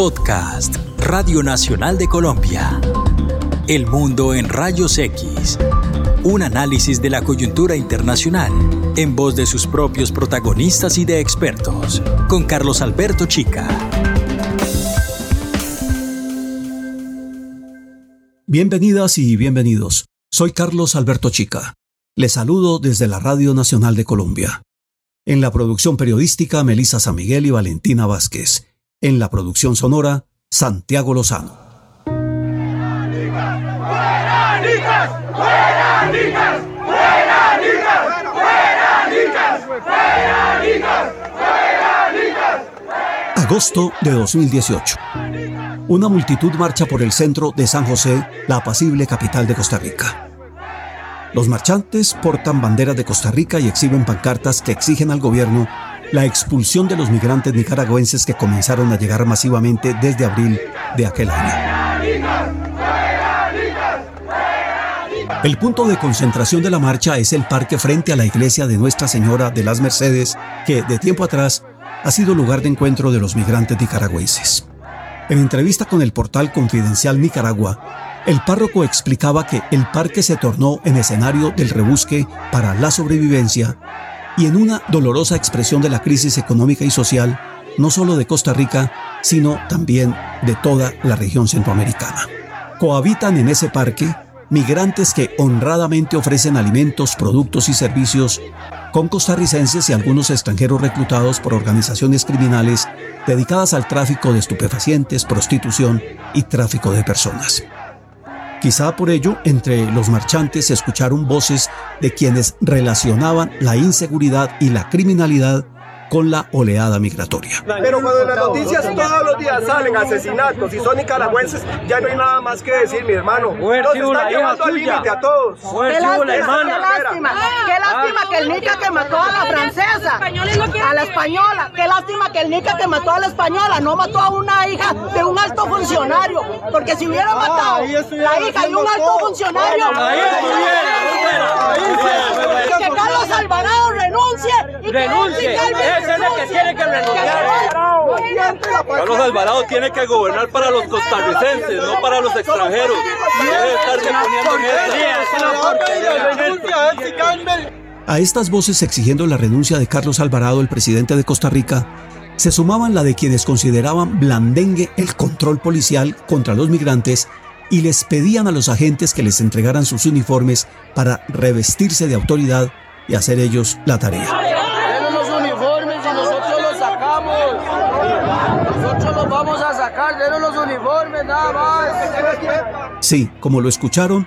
Podcast, Radio Nacional de Colombia. El mundo en rayos X. Un análisis de la coyuntura internacional en voz de sus propios protagonistas y de expertos, con Carlos Alberto Chica. Bienvenidas y bienvenidos. Soy Carlos Alberto Chica. Les saludo desde la Radio Nacional de Colombia. En la producción periodística, Melisa San Miguel y Valentina Vázquez. En la producción sonora, Santiago Lozano. Agosto de 2018. Una multitud marcha por el centro de San José, la apacible capital de Costa Rica. Los marchantes portan banderas de Costa Rica y exhiben pancartas que exigen al gobierno la expulsión de los migrantes nicaragüenses que comenzaron a llegar masivamente desde abril de aquel año. El punto de concentración de la marcha es el parque frente a la iglesia de Nuestra Señora de las Mercedes, que de tiempo atrás ha sido lugar de encuentro de los migrantes nicaragüenses. En entrevista con el portal Confidencial Nicaragua, el párroco explicaba que el parque se tornó en escenario del rebusque para la sobrevivencia y en una dolorosa expresión de la crisis económica y social, no solo de Costa Rica, sino también de toda la región centroamericana. Cohabitan en ese parque migrantes que honradamente ofrecen alimentos, productos y servicios con costarricenses y algunos extranjeros reclutados por organizaciones criminales dedicadas al tráfico de estupefacientes, prostitución y tráfico de personas. Quizá por ello, entre los marchantes se escucharon voces de quienes relacionaban la inseguridad y la criminalidad con la oleada migratoria. Pero cuando en las noticias todos los días salen asesinatos y son nicaragüenses, ya no hay nada más que decir, mi hermano. Nos están llevando al límite a todos. Qué lástima, qué lástima, qué lástima que el Nica que mató a la francesa, a la española, qué lástima que el Nica que mató a la española no mató a una hija de un alto funcionario, porque si hubiera matado la hija de un alto funcionario, que Carlos Alvarado renuncie y renuncie. Ese es el que tiene que renunciar. Carlos Alvarado tiene que gobernar para los costarricenses, no para los extranjeros. A estas voces exigiendo la renuncia de Carlos Alvarado, el presidente de Costa Rica, se sumaban la de quienes consideraban blandengue el control policial contra los migrantes y les pedían a los agentes que les entregaran sus uniformes para revestirse de autoridad y hacer ellos la tarea. los uniformes y nosotros los sacamos. Nosotros los vamos a sacar, denos los uniformes, nada más. Sí, como lo escucharon,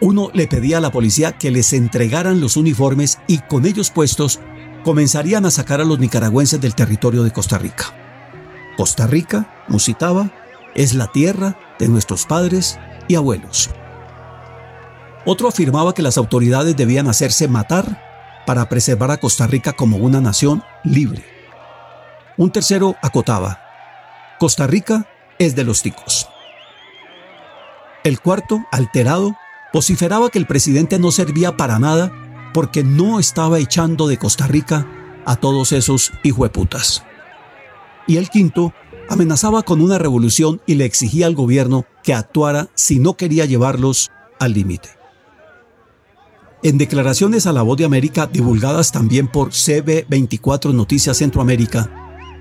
uno le pedía a la policía que les entregaran los uniformes y con ellos puestos comenzarían a sacar a los nicaragüenses del territorio de Costa Rica. Costa Rica, musitaba, es la tierra de nuestros padres y abuelos. Otro afirmaba que las autoridades debían hacerse matar para preservar a Costa Rica como una nación libre. Un tercero acotaba, Costa Rica es de los ticos. El cuarto, alterado, vociferaba que el presidente no servía para nada porque no estaba echando de Costa Rica a todos esos hijueputas. Y el quinto amenazaba con una revolución y le exigía al gobierno que actuara si no quería llevarlos al límite. En declaraciones a la voz de América divulgadas también por CB24 Noticias Centroamérica,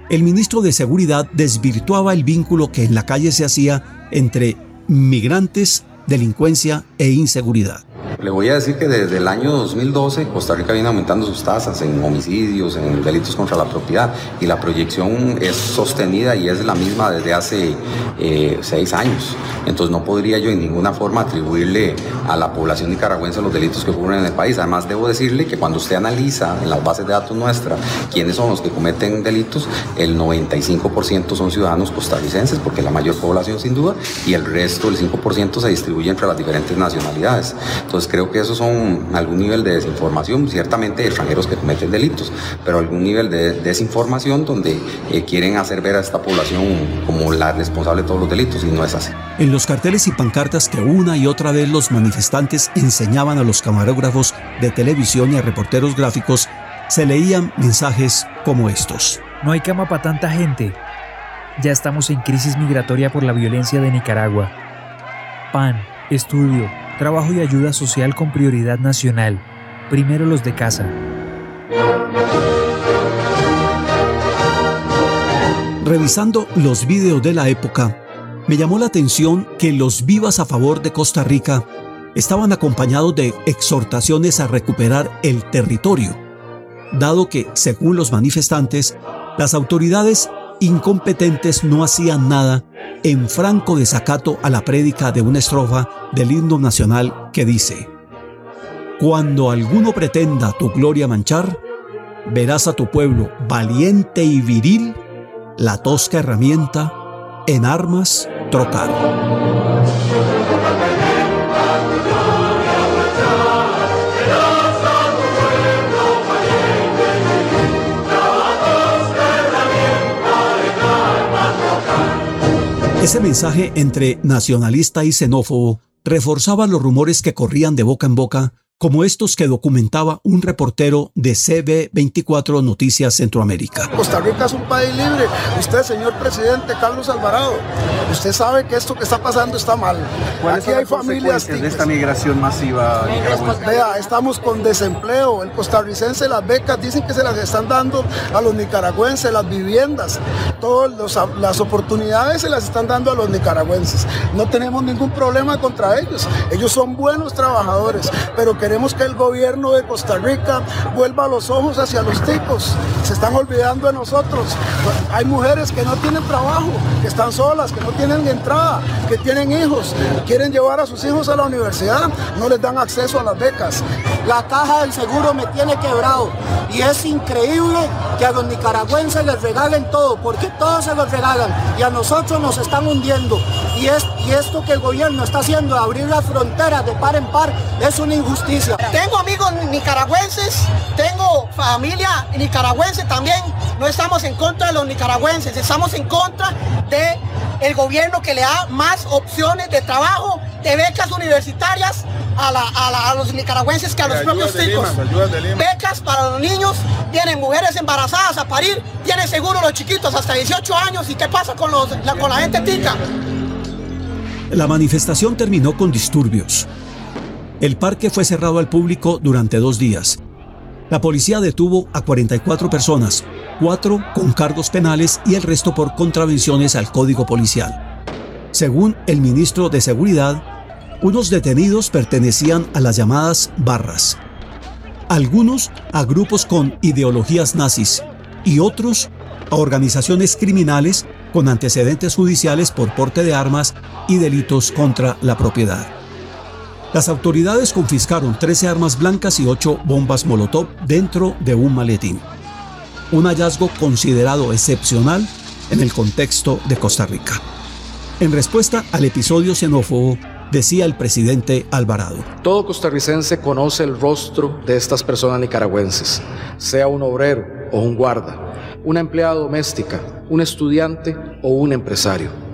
el ministro de Seguridad desvirtuaba el vínculo que en la calle se hacía entre migrantes, delincuencia e inseguridad. Le voy a decir que desde el año 2012 Costa Rica viene aumentando sus tasas en homicidios, en delitos contra la propiedad y la proyección es sostenida y es la misma desde hace eh, seis años. Entonces no podría yo en ninguna forma atribuirle a la población nicaragüense los delitos que ocurren en el país. Además debo decirle que cuando usted analiza en las bases de datos nuestras quiénes son los que cometen delitos, el 95% son ciudadanos costarricenses porque es la mayor población sin duda y el resto, el 5% se distribuye entre las diferentes nacionalidades. Entonces creo que esos son algún nivel de desinformación, ciertamente extranjeros que cometen delitos, pero algún nivel de desinformación donde eh, quieren hacer ver a esta población como la responsable de todos los delitos y no es así. En los carteles y pancartas que una y otra vez los manifestantes enseñaban a los camarógrafos de televisión y a reporteros gráficos, se leían mensajes como estos. No hay cama para tanta gente. Ya estamos en crisis migratoria por la violencia de Nicaragua. Pan, estudio, trabajo y ayuda social con prioridad nacional. Primero los de casa. Revisando los vídeos de la época, me llamó la atención que los vivas a favor de Costa Rica estaban acompañados de exhortaciones a recuperar el territorio, dado que, según los manifestantes, las autoridades incompetentes no hacían nada en franco desacato a la prédica de una estrofa del himno nacional que dice, Cuando alguno pretenda tu gloria manchar, verás a tu pueblo valiente y viril, la tosca herramienta en armas trocar. Ese mensaje entre nacionalista y xenófobo reforzaba los rumores que corrían de boca en boca como estos que documentaba un reportero de CB24 Noticias Centroamérica. Costa Rica es un país libre. Usted, señor presidente Carlos Alvarado, usted sabe que esto que está pasando está mal. Aquí hay familias de esta migración masiva Vea, estamos con desempleo. El costarricense, las becas dicen que se las están dando a los nicaragüenses, las viviendas, todas las oportunidades se las están dando a los nicaragüenses. No tenemos ningún problema contra ellos. Ellos son buenos trabajadores, pero que Queremos que el gobierno de Costa Rica vuelva los ojos hacia los tipos. Se están olvidando de nosotros. Hay mujeres que no tienen trabajo, que están solas, que no tienen entrada, que tienen hijos, quieren llevar a sus hijos a la universidad, no les dan acceso a las becas. La caja del seguro me tiene quebrado y es increíble que a los nicaragüenses les regalen todo, porque todos se los regalan y a nosotros nos están hundiendo. Y, es, y esto que el gobierno está haciendo, abrir las fronteras de par en par, es una injusticia. Tengo amigos nicaragüenses, tengo familia nicaragüense también. No estamos en contra de los nicaragüenses, estamos en contra de el gobierno que le da más opciones de trabajo, de becas universitarias a, los nicaragüenses que a los propios chicos. Becas para los niños, tienen mujeres embarazadas a parir, tienen seguro los chiquitos hasta 18 años. ¿Y qué pasa con, los, la, con la gente tica? La manifestación terminó con disturbios. El parque fue cerrado al público durante dos días. La policía detuvo a 44 personas, cuatro con cargos penales y el resto por contravenciones al código policial. Según el ministro de Seguridad, unos detenidos pertenecían a las llamadas barras, algunos a grupos con ideologías nazis y otros a organizaciones criminales con antecedentes judiciales por porte de armas y delitos contra la propiedad. Las autoridades confiscaron 13 armas blancas y 8 bombas Molotov dentro de un maletín. Un hallazgo considerado excepcional en el contexto de Costa Rica. En respuesta al episodio xenófobo, decía el presidente Alvarado. Todo costarricense conoce el rostro de estas personas nicaragüenses, sea un obrero o un guarda, una empleada doméstica, un estudiante o un empresario.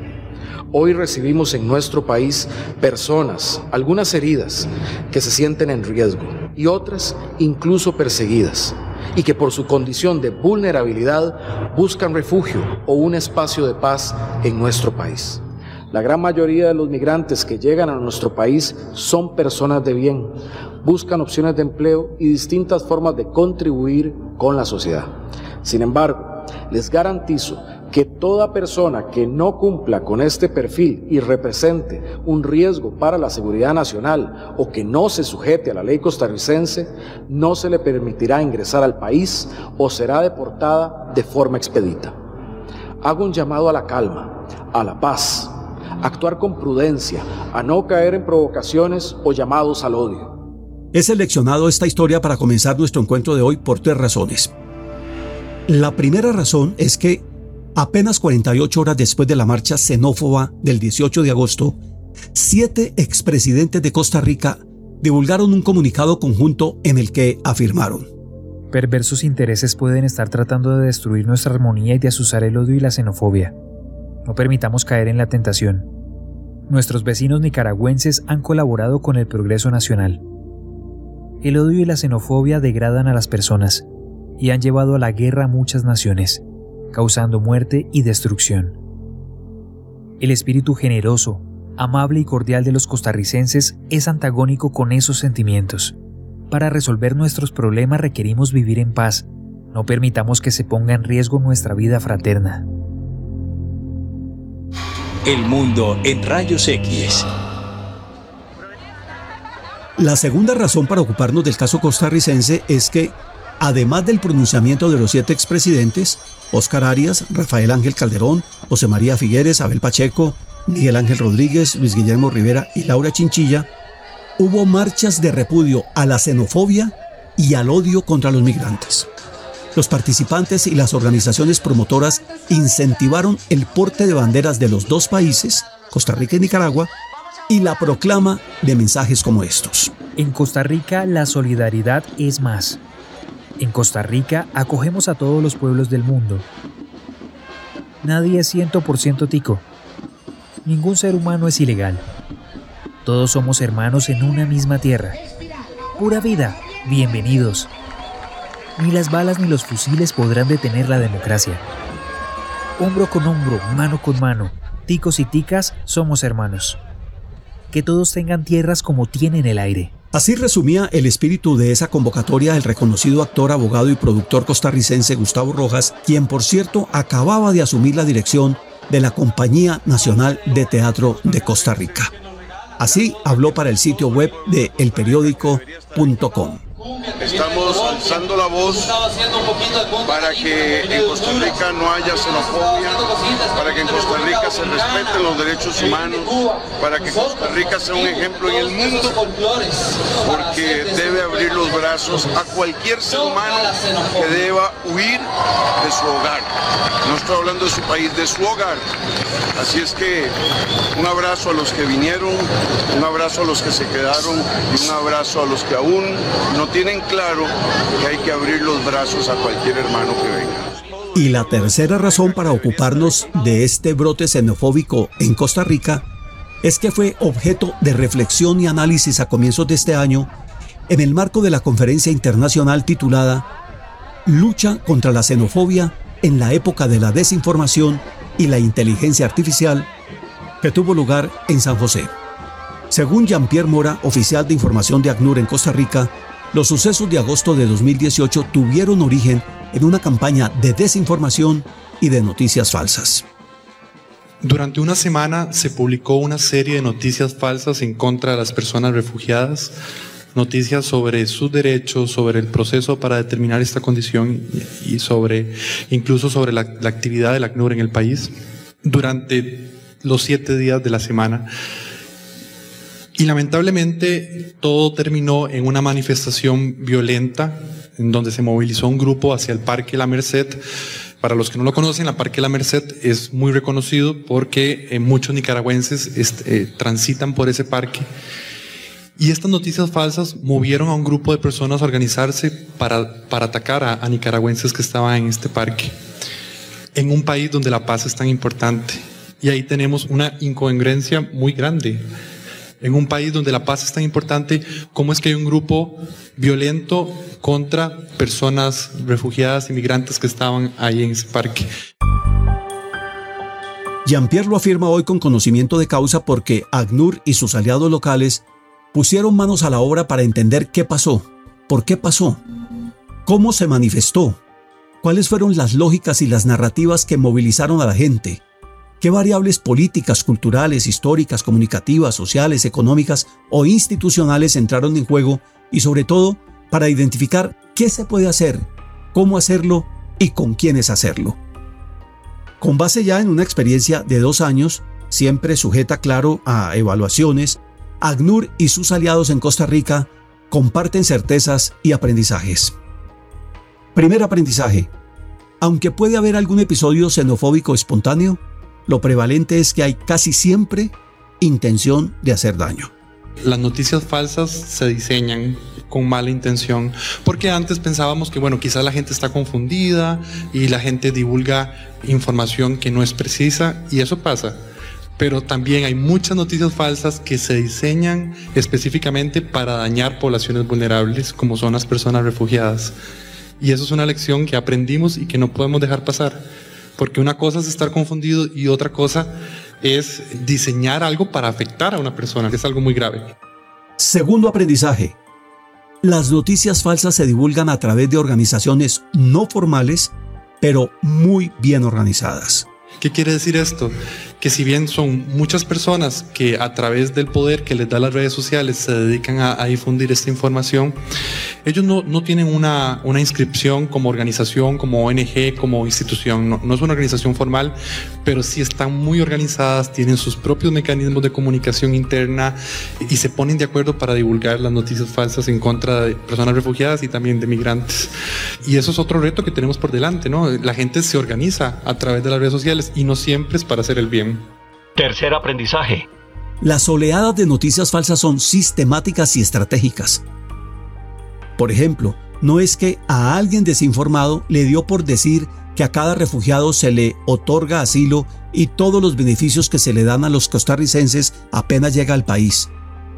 Hoy recibimos en nuestro país personas, algunas heridas, que se sienten en riesgo y otras incluso perseguidas y que por su condición de vulnerabilidad buscan refugio o un espacio de paz en nuestro país. La gran mayoría de los migrantes que llegan a nuestro país son personas de bien, buscan opciones de empleo y distintas formas de contribuir con la sociedad. Sin embargo, les garantizo que toda persona que no cumpla con este perfil y represente un riesgo para la seguridad nacional o que no se sujete a la ley costarricense, no se le permitirá ingresar al país o será deportada de forma expedita. Hago un llamado a la calma, a la paz, a actuar con prudencia, a no caer en provocaciones o llamados al odio. He seleccionado esta historia para comenzar nuestro encuentro de hoy por tres razones. La primera razón es que Apenas 48 horas después de la marcha xenófoba del 18 de agosto, siete expresidentes de Costa Rica divulgaron un comunicado conjunto en el que afirmaron. Perversos intereses pueden estar tratando de destruir nuestra armonía y de asusar el odio y la xenofobia. No permitamos caer en la tentación. Nuestros vecinos nicaragüenses han colaborado con el progreso nacional. El odio y la xenofobia degradan a las personas y han llevado a la guerra a muchas naciones causando muerte y destrucción. El espíritu generoso, amable y cordial de los costarricenses es antagónico con esos sentimientos. Para resolver nuestros problemas requerimos vivir en paz. No permitamos que se ponga en riesgo nuestra vida fraterna. El mundo en rayos X. La segunda razón para ocuparnos del caso costarricense es que, además del pronunciamiento de los siete expresidentes, Oscar Arias, Rafael Ángel Calderón, José María Figueres, Abel Pacheco, Miguel Ángel Rodríguez, Luis Guillermo Rivera y Laura Chinchilla, hubo marchas de repudio a la xenofobia y al odio contra los migrantes. Los participantes y las organizaciones promotoras incentivaron el porte de banderas de los dos países, Costa Rica y Nicaragua, y la proclama de mensajes como estos. En Costa Rica la solidaridad es más. En Costa Rica acogemos a todos los pueblos del mundo. Nadie es 100% tico. Ningún ser humano es ilegal. Todos somos hermanos en una misma tierra. Pura vida, bienvenidos. Ni las balas ni los fusiles podrán detener la democracia. Hombro con hombro, mano con mano, ticos y ticas somos hermanos. Que todos tengan tierras como tienen el aire. Así resumía el espíritu de esa convocatoria el reconocido actor, abogado y productor costarricense Gustavo Rojas, quien por cierto acababa de asumir la dirección de la Compañía Nacional de Teatro de Costa Rica. Así habló para el sitio web de elperiódico.com. Estamos alzando la voz para que en Costa Rica no haya xenofobia, para que en Costa Rica se respeten los derechos humanos, para que Costa Rica sea un ejemplo en el mundo, porque debe abrir los brazos a cualquier ser humano que deba huir de su hogar. No estoy hablando de su país, de su hogar. Así es que un abrazo a los que vinieron, un abrazo a los que se quedaron y un abrazo a los que aún no tienen claro que hay que abrir los brazos a cualquier hermano que venga. Y la tercera razón para ocuparnos de este brote xenofóbico en Costa Rica es que fue objeto de reflexión y análisis a comienzos de este año en el marco de la conferencia internacional titulada Lucha contra la xenofobia en la época de la desinformación y la inteligencia artificial que tuvo lugar en San José. Según Jean-Pierre Mora, oficial de información de ACNUR en Costa Rica, los sucesos de agosto de 2018 tuvieron origen en una campaña de desinformación y de noticias falsas. Durante una semana se publicó una serie de noticias falsas en contra de las personas refugiadas, noticias sobre sus derechos, sobre el proceso para determinar esta condición y sobre incluso sobre la, la actividad del ACNUR en el país. Durante los siete días de la semana y lamentablemente todo terminó en una manifestación violenta en donde se movilizó un grupo hacia el Parque La Merced. Para los que no lo conocen, el Parque La Merced es muy reconocido porque eh, muchos nicaragüenses eh, transitan por ese parque. Y estas noticias falsas movieron a un grupo de personas a organizarse para, para atacar a, a nicaragüenses que estaban en este parque, en un país donde la paz es tan importante. Y ahí tenemos una incongruencia muy grande en un país donde la paz es tan importante, ¿cómo es que hay un grupo violento contra personas refugiadas, inmigrantes que estaban ahí en ese parque? Jean-Pierre lo afirma hoy con conocimiento de causa porque ACNUR y sus aliados locales pusieron manos a la obra para entender qué pasó, por qué pasó, cómo se manifestó, cuáles fueron las lógicas y las narrativas que movilizaron a la gente, ¿Qué variables políticas, culturales, históricas, comunicativas, sociales, económicas o institucionales entraron en juego? Y sobre todo, para identificar qué se puede hacer, cómo hacerlo y con quiénes hacerlo. Con base ya en una experiencia de dos años, siempre sujeta claro a evaluaciones, ACNUR y sus aliados en Costa Rica comparten certezas y aprendizajes. Primer aprendizaje. Aunque puede haber algún episodio xenofóbico espontáneo, lo prevalente es que hay casi siempre intención de hacer daño. Las noticias falsas se diseñan con mala intención, porque antes pensábamos que, bueno, quizás la gente está confundida y la gente divulga información que no es precisa, y eso pasa. Pero también hay muchas noticias falsas que se diseñan específicamente para dañar poblaciones vulnerables, como son las personas refugiadas. Y eso es una lección que aprendimos y que no podemos dejar pasar. Porque una cosa es estar confundido y otra cosa es diseñar algo para afectar a una persona, que es algo muy grave. Segundo aprendizaje. Las noticias falsas se divulgan a través de organizaciones no formales, pero muy bien organizadas. ¿Qué quiere decir esto? Que si bien son muchas personas que a través del poder que les da las redes sociales se dedican a, difundir esta información, ellos no, no tienen una, una, inscripción como organización, como ONG, como institución. No, no, es una organización formal, pero sí están muy organizadas, tienen sus propios mecanismos de comunicación interna y se ponen de acuerdo para divulgar las noticias falsas en contra de personas refugiadas y también de migrantes. Y eso es otro reto que tenemos por delante, ¿no? La gente se organiza a través de las redes sociales y no siempre es para hacer el bien. Tercer aprendizaje. Las oleadas de noticias falsas son sistemáticas y estratégicas. Por ejemplo, no es que a alguien desinformado le dio por decir que a cada refugiado se le otorga asilo y todos los beneficios que se le dan a los costarricenses apenas llega al país.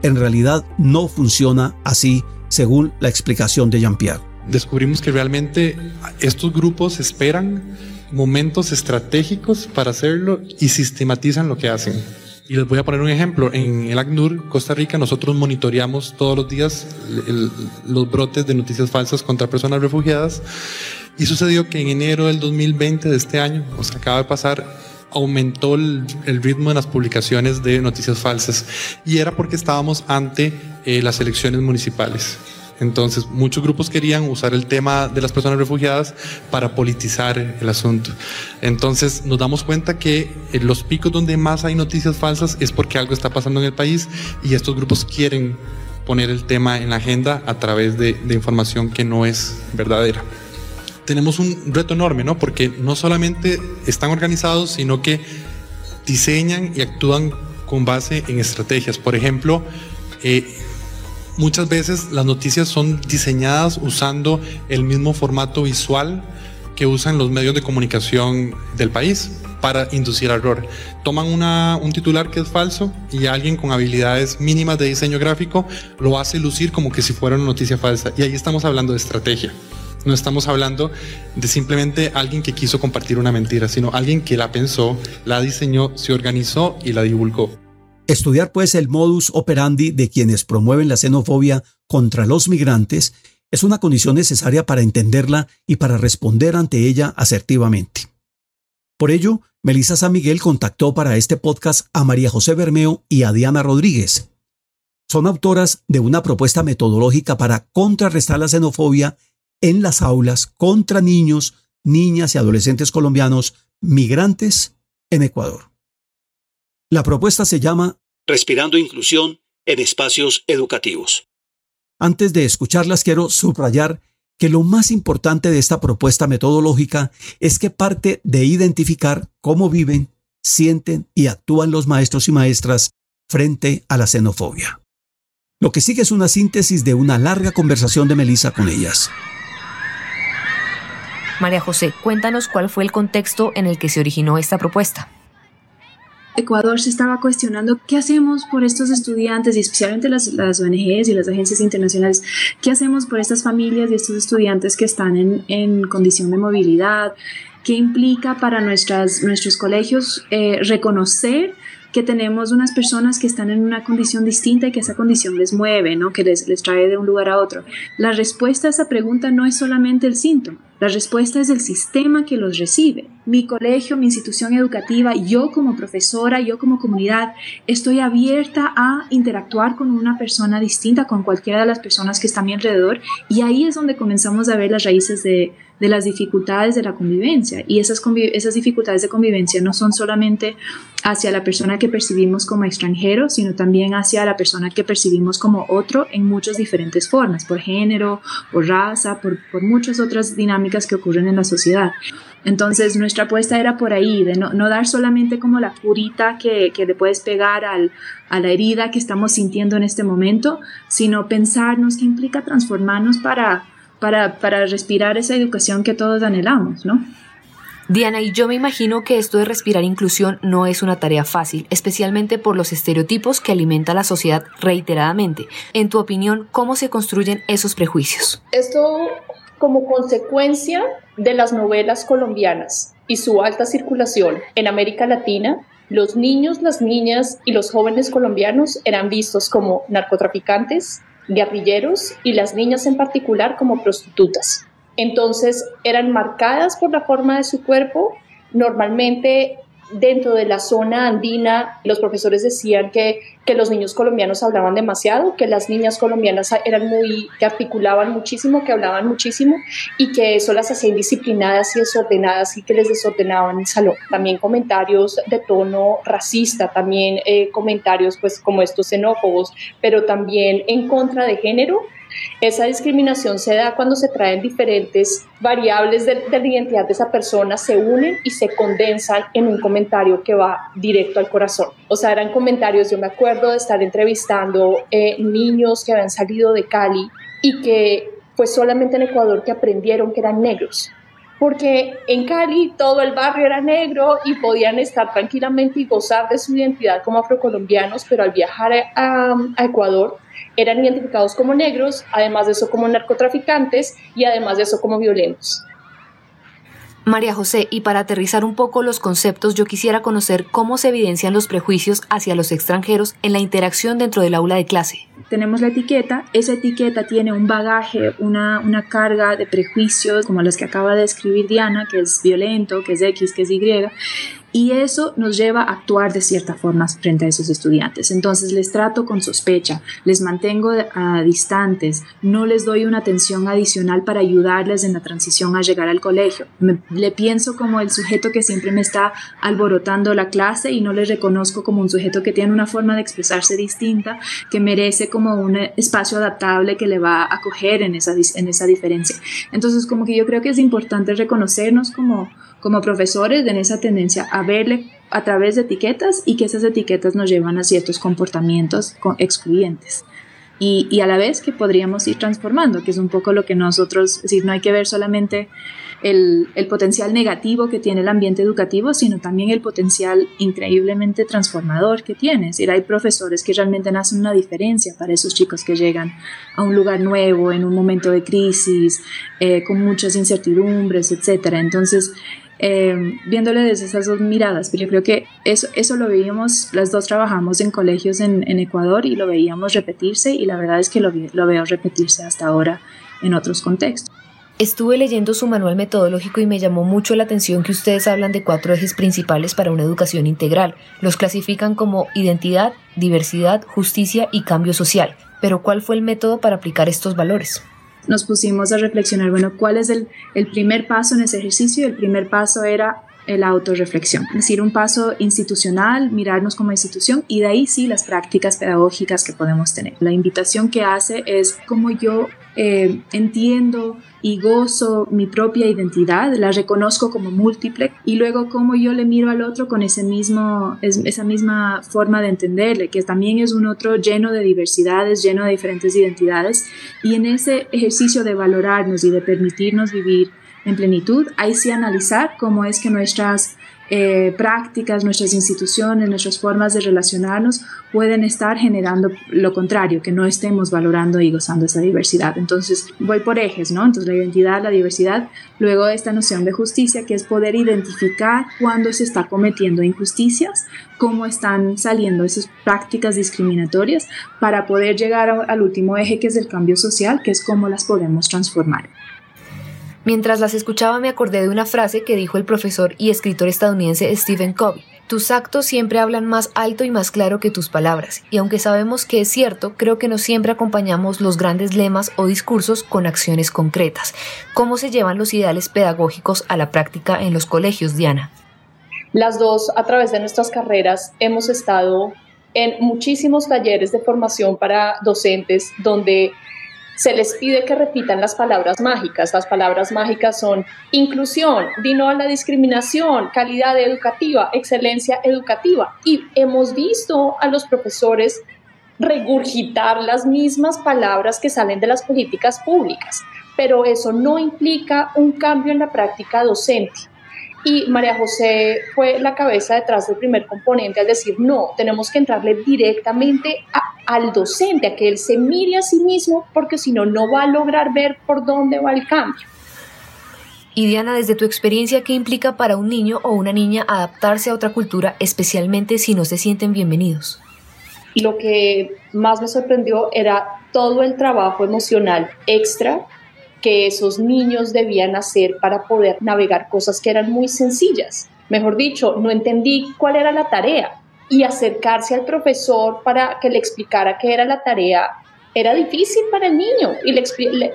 En realidad no funciona así, según la explicación de Jean-Pierre. Descubrimos que realmente estos grupos esperan momentos estratégicos para hacerlo y sistematizan lo que hacen. Y les voy a poner un ejemplo. En el ACNUR, Costa Rica, nosotros monitoreamos todos los días los brotes de noticias falsas contra personas refugiadas. Y sucedió que en enero del 2020 de este año, o sea, acaba de pasar, aumentó el, ritmo de las publicaciones de noticias falsas. Y era porque estábamos ante eh, las elecciones municipales. Entonces, muchos grupos querían usar el tema de las personas refugiadas para politizar el asunto. Entonces, nos damos cuenta que los picos donde más hay noticias falsas es porque algo está pasando en el país y estos grupos quieren poner el tema en la agenda a través de, información que no es verdadera. Tenemos un reto enorme, ¿no? Porque no solamente están organizados, sino que diseñan y actúan con base en estrategias. Por ejemplo, eh, muchas veces las noticias son diseñadas usando el mismo formato visual que usan los medios de comunicación del país para inducir error. Toman una, un titular que es falso y alguien con habilidades mínimas de diseño gráfico lo hace lucir como que si fuera una noticia falsa. Y ahí estamos hablando de estrategia. No estamos hablando de simplemente alguien que quiso compartir una mentira, sino alguien que la pensó, la diseñó, se organizó y la divulgó. Estudiar pues el modus operandi de quienes promueven la xenofobia contra los migrantes es una condición necesaria para entenderla y para responder ante ella asertivamente. Por ello, Melissa San Miguel contactó para este podcast a María José Bermeo y a Diana Rodríguez. Son autoras de una propuesta metodológica para contrarrestar la xenofobia en las aulas contra niños, niñas y adolescentes colombianos migrantes en Ecuador. La propuesta se llama Respirando Inclusión en Espacios Educativos. Antes de escucharlas, quiero subrayar que lo más importante de esta propuesta metodológica es que parte de identificar cómo viven, sienten y actúan los maestros y maestras frente a la xenofobia. Lo que sigue es una síntesis de una larga conversación de Melissa con ellas. María José, cuéntanos cuál fue el contexto en el que se originó esta propuesta. Ecuador se estaba cuestionando qué hacemos por estos estudiantes y especialmente las, las, ONGs y las agencias internacionales, qué hacemos por estas familias y estos estudiantes que están en, en condición de movilidad, qué implica para nuestras, nuestros colegios eh, reconocer que tenemos unas personas que están en una condición distinta y que esa condición les mueve, ¿no? que les, les trae de un lugar a otro. La respuesta a esa pregunta no es solamente el síntoma, la respuesta es el sistema que los recibe. Mi colegio, mi institución educativa, yo como profesora, yo como comunidad, estoy abierta a interactuar con una persona distinta, con cualquiera de las personas que están a mi alrededor, y ahí es donde comenzamos a ver las raíces de, de las dificultades de la convivencia. Y esas, esas dificultades de convivencia no son solamente hacia la persona que percibimos como extranjero, sino también hacia la persona que percibimos como otro en muchas diferentes formas, por género, por raza, por, por muchas otras dinámicas que ocurren en la sociedad. Entonces nuestra apuesta era por ahí, de no, no dar solamente como la curita que, que le puedes pegar al, a la herida que estamos sintiendo en este momento, sino pensarnos qué implica transformarnos para para, para respirar esa educación que todos anhelamos, ¿no? Diana, y yo me imagino que esto de respirar inclusión no es una tarea fácil, especialmente por los estereotipos que alimenta la sociedad reiteradamente. En tu opinión, ¿cómo se construyen esos prejuicios? Esto como consecuencia de las novelas colombianas y su alta circulación en América Latina, los niños, las niñas y los jóvenes colombianos eran vistos como narcotraficantes, guerrilleros y las niñas en particular como prostitutas. Entonces eran marcadas por la forma de su cuerpo, normalmente dentro de la zona andina, los profesores decían que, que, los niños colombianos hablaban demasiado, que las niñas colombianas eran muy, que articulaban muchísimo, que hablaban muchísimo y que eso las hacía indisciplinadas y desordenadas y que les desordenaban el salón. También comentarios de tono racista, también eh, comentarios pues como estos xenófobos, pero también en contra de género esa discriminación se da cuando se traen diferentes variables de, la identidad de esa persona, se unen y se condensan en un comentario que va directo al corazón. O sea, eran comentarios, yo me acuerdo de estar entrevistando eh, niños que habían salido de Cali y que fue solamente en Ecuador que aprendieron que eran negros porque en Cali todo el barrio era negro y podían estar tranquilamente y gozar de su identidad como afrocolombianos, pero al viajar a, Ecuador eran identificados como negros, además de eso como narcotraficantes y además de eso como violentos. María José, y para aterrizar un poco los conceptos, yo quisiera conocer cómo se evidencian los prejuicios hacia los extranjeros en la interacción dentro del aula de clase. Tenemos la etiqueta, esa etiqueta tiene un bagaje, una, una carga de prejuicios como los que acaba de escribir Diana, que es violento, que es X, que es Y, y eso nos lleva a actuar de cierta forma frente a esos estudiantes. Entonces les trato con sospecha, les mantengo a distantes, no les doy una atención adicional para ayudarles en la transición a llegar al colegio. le pienso como el sujeto que siempre me está alborotando la clase y no les reconozco como un sujeto que tiene una forma de expresarse distinta, que merece como un espacio adaptable que le va a acoger en esa, en esa diferencia. Entonces como que yo creo que es importante reconocernos como como profesores en esa tendencia a verle a través de etiquetas y que esas etiquetas nos llevan a ciertos comportamientos excluyentes. Y, y, a la vez que podríamos ir transformando, que es un poco lo que nosotros, es decir, no hay que ver solamente el, el, potencial negativo que tiene el ambiente educativo, sino también el potencial increíblemente transformador que tiene. Es decir, hay profesores que realmente hacen una diferencia para esos chicos que llegan a un lugar nuevo, en un momento de crisis, eh, con muchas incertidumbres, etc. Entonces, eh, viéndole desde esas dos miradas, pero yo creo que eso, eso lo veíamos, las dos trabajamos en colegios en, en Ecuador y lo veíamos repetirse y la verdad es que lo, lo veo repetirse hasta ahora en otros contextos. Estuve leyendo su manual metodológico y me llamó mucho la atención que ustedes hablan de cuatro ejes principales para una educación integral. Los clasifican como identidad, diversidad, justicia y cambio social. Pero ¿cuál fue el método para aplicar estos valores? Nos pusimos a reflexionar, bueno, ¿cuál es el, el primer paso en ese ejercicio? El primer paso era la autorreflexión, es decir, un paso institucional, mirarnos como institución y de ahí sí las prácticas pedagógicas que podemos tener. La invitación que hace es cómo yo eh, entiendo y gozo mi propia identidad, la reconozco como múltiple y luego cómo yo le miro al otro con ese mismo, esa misma forma de entenderle, que también es un otro lleno de diversidades, lleno de diferentes identidades y en ese ejercicio de valorarnos y de permitirnos vivir en plenitud, ahí sí analizar cómo es que nuestras eh, prácticas, nuestras instituciones, nuestras formas de relacionarnos pueden estar generando lo contrario, que no estemos valorando y gozando esa diversidad. Entonces, voy por ejes, ¿no? Entonces, la identidad, la diversidad, luego esta noción de justicia, que es poder identificar cuándo se está cometiendo injusticias, cómo están saliendo esas prácticas discriminatorias para poder llegar al último eje, que es el cambio social, que es cómo las podemos transformar. Mientras las escuchaba me acordé de una frase que dijo el profesor y escritor estadounidense Stephen Covey. Tus actos siempre hablan más alto y más claro que tus palabras, y aunque sabemos que es cierto, creo que no siempre acompañamos los grandes lemas o discursos con acciones concretas. ¿Cómo se llevan los ideales pedagógicos a la práctica en los colegios, Diana? Las dos, a través de nuestras carreras, hemos estado en muchísimos talleres de formación para docentes donde se les pide que repitan las palabras mágicas. Las palabras mágicas son inclusión, vino a la discriminación, calidad educativa, excelencia educativa. Y hemos visto a los profesores regurgitar las mismas palabras que salen de las políticas públicas, pero eso no implica un cambio en la práctica docente. Y María José fue la cabeza detrás del primer componente al decir, no, tenemos que entrarle directamente al docente, a que él se mire a sí mismo, porque si no, no va a lograr ver por dónde va el cambio. Y Diana, desde tu experiencia, ¿qué implica para un niño o una niña adaptarse a otra cultura, especialmente si no se sienten bienvenidos? Lo que más me sorprendió era todo el trabajo emocional extra que esos niños debían hacer para poder navegar cosas que eran muy sencillas. Mejor dicho, no entendí cuál era la tarea y acercarse al profesor para que le explicara qué era la tarea era difícil para el niño y le,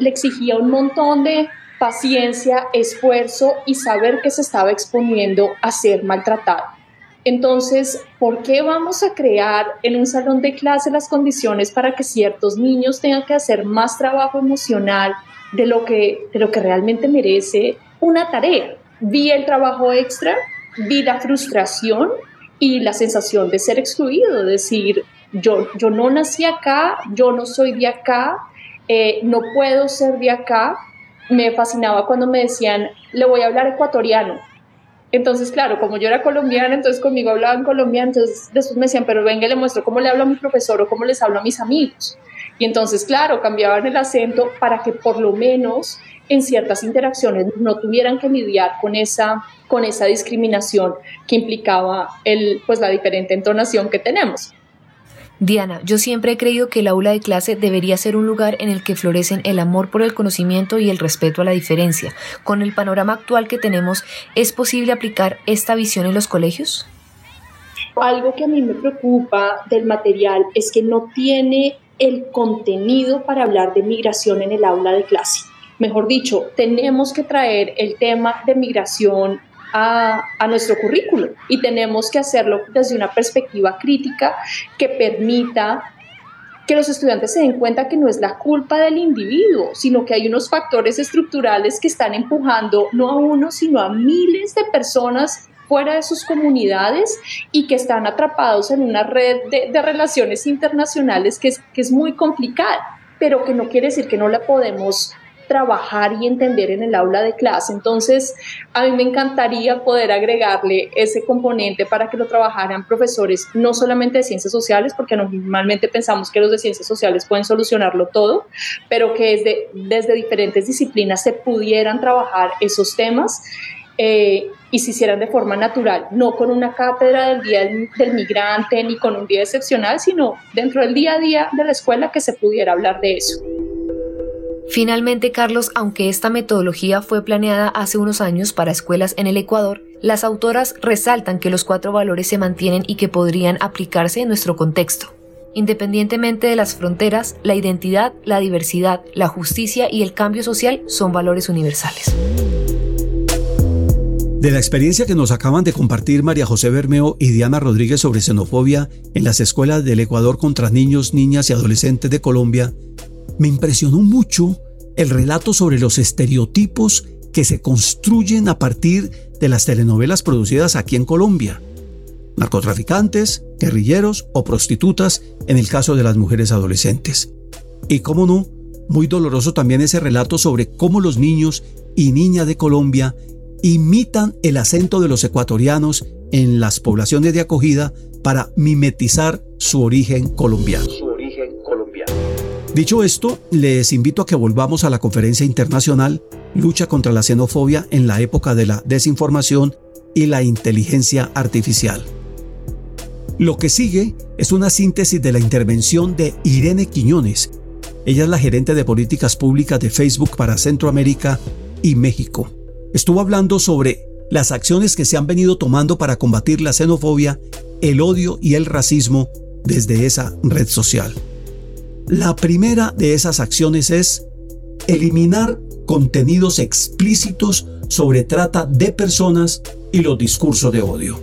exigía un montón de paciencia, esfuerzo y saber que se estaba exponiendo a ser maltratado. Entonces, ¿por qué vamos a crear en un salón de clase las condiciones para que ciertos niños tengan que hacer más trabajo emocional de lo que, de lo que realmente merece una tarea? Vi el trabajo extra, vi la frustración y la sensación de ser excluido, decir, yo, yo no nací acá, yo no soy de acá, eh, no puedo ser de acá, me fascinaba cuando me decían, le voy a hablar ecuatoriano. Entonces, claro, como yo era colombiana, entonces conmigo hablaban colombiano, entonces después me decían, pero venga, le muestro cómo le hablo a mi profesor o cómo les hablo a mis amigos. Y entonces, claro, cambiaban el acento para que por lo menos en ciertas interacciones no tuvieran que lidiar con esa, con esa discriminación que implicaba el, pues, la diferente entonación que tenemos. Diana, yo siempre he creído que el aula de clase debería ser un lugar en el que florecen el amor por el conocimiento y el respeto a la diferencia. Con el panorama actual que tenemos, ¿es posible aplicar esta visión en los colegios? Algo que a mí me preocupa del material es que no tiene el contenido para hablar de migración en el aula de clase. Mejor dicho, tenemos que traer el tema de migración a, nuestro currículo y tenemos que hacerlo desde una perspectiva crítica que permita que los estudiantes se den cuenta que no es la culpa del individuo, sino que hay unos factores estructurales que están empujando no a uno, sino a miles de personas fuera de sus comunidades y que están atrapados en una red de, relaciones internacionales que es, que es muy complicada, pero que no quiere decir que no la podemos trabajar y entender en el aula de clase. Entonces, a mí me encantaría poder agregarle ese componente para que lo trabajaran profesores no solamente de ciencias sociales, porque normalmente pensamos que los de ciencias sociales pueden solucionarlo todo, pero que desde, desde diferentes disciplinas se pudieran trabajar esos temas. Eh, y se hicieran de forma natural, no con una cátedra del Día del, Migrante ni con un día excepcional, sino dentro del día a día de la escuela que se pudiera hablar de eso. Finalmente, Carlos, aunque esta metodología fue planeada hace unos años para escuelas en el Ecuador, las autoras resaltan que los cuatro valores se mantienen y que podrían aplicarse en nuestro contexto. Independientemente de las fronteras, la identidad, la diversidad, la justicia y el cambio social son valores universales. De la experiencia que nos acaban de compartir María José Bermeo y Diana Rodríguez sobre xenofobia en las escuelas del Ecuador contra niños, niñas y adolescentes de Colombia, me impresionó mucho el relato sobre los estereotipos que se construyen a partir de las telenovelas producidas aquí en Colombia. Narcotraficantes, guerrilleros o prostitutas en el caso de las mujeres adolescentes. Y cómo no, muy doloroso también ese relato sobre cómo los niños y niñas de Colombia imitan el acento de los ecuatorianos en las poblaciones de acogida para mimetizar su origen colombiano. Dicho esto, les invito a que volvamos a la conferencia internacional Lucha contra la xenofobia en la época de la desinformación y la inteligencia artificial. Lo que sigue es una síntesis de la intervención de Irene Quiñones. Ella es la gerente de políticas públicas de Facebook para Centroamérica y México. Estuvo hablando sobre las acciones que se han venido tomando para combatir la xenofobia, el odio y el racismo desde esa red social. La primera de esas acciones es eliminar contenidos explícitos sobre trata de personas y los discursos de odio.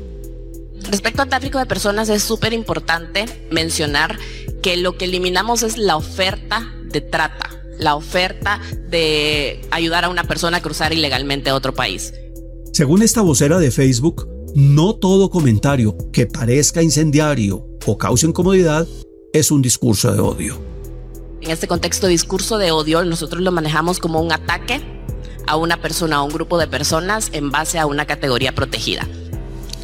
Respecto al tráfico de personas es súper importante mencionar que lo que eliminamos es la oferta de trata, la oferta de ayudar a una persona a cruzar ilegalmente a otro país. Según esta vocera de Facebook, no todo comentario que parezca incendiario o cause incomodidad es un discurso de odio. En este contexto, discurso de odio, nosotros lo manejamos como un ataque a una persona, a un grupo de personas en base a una categoría protegida.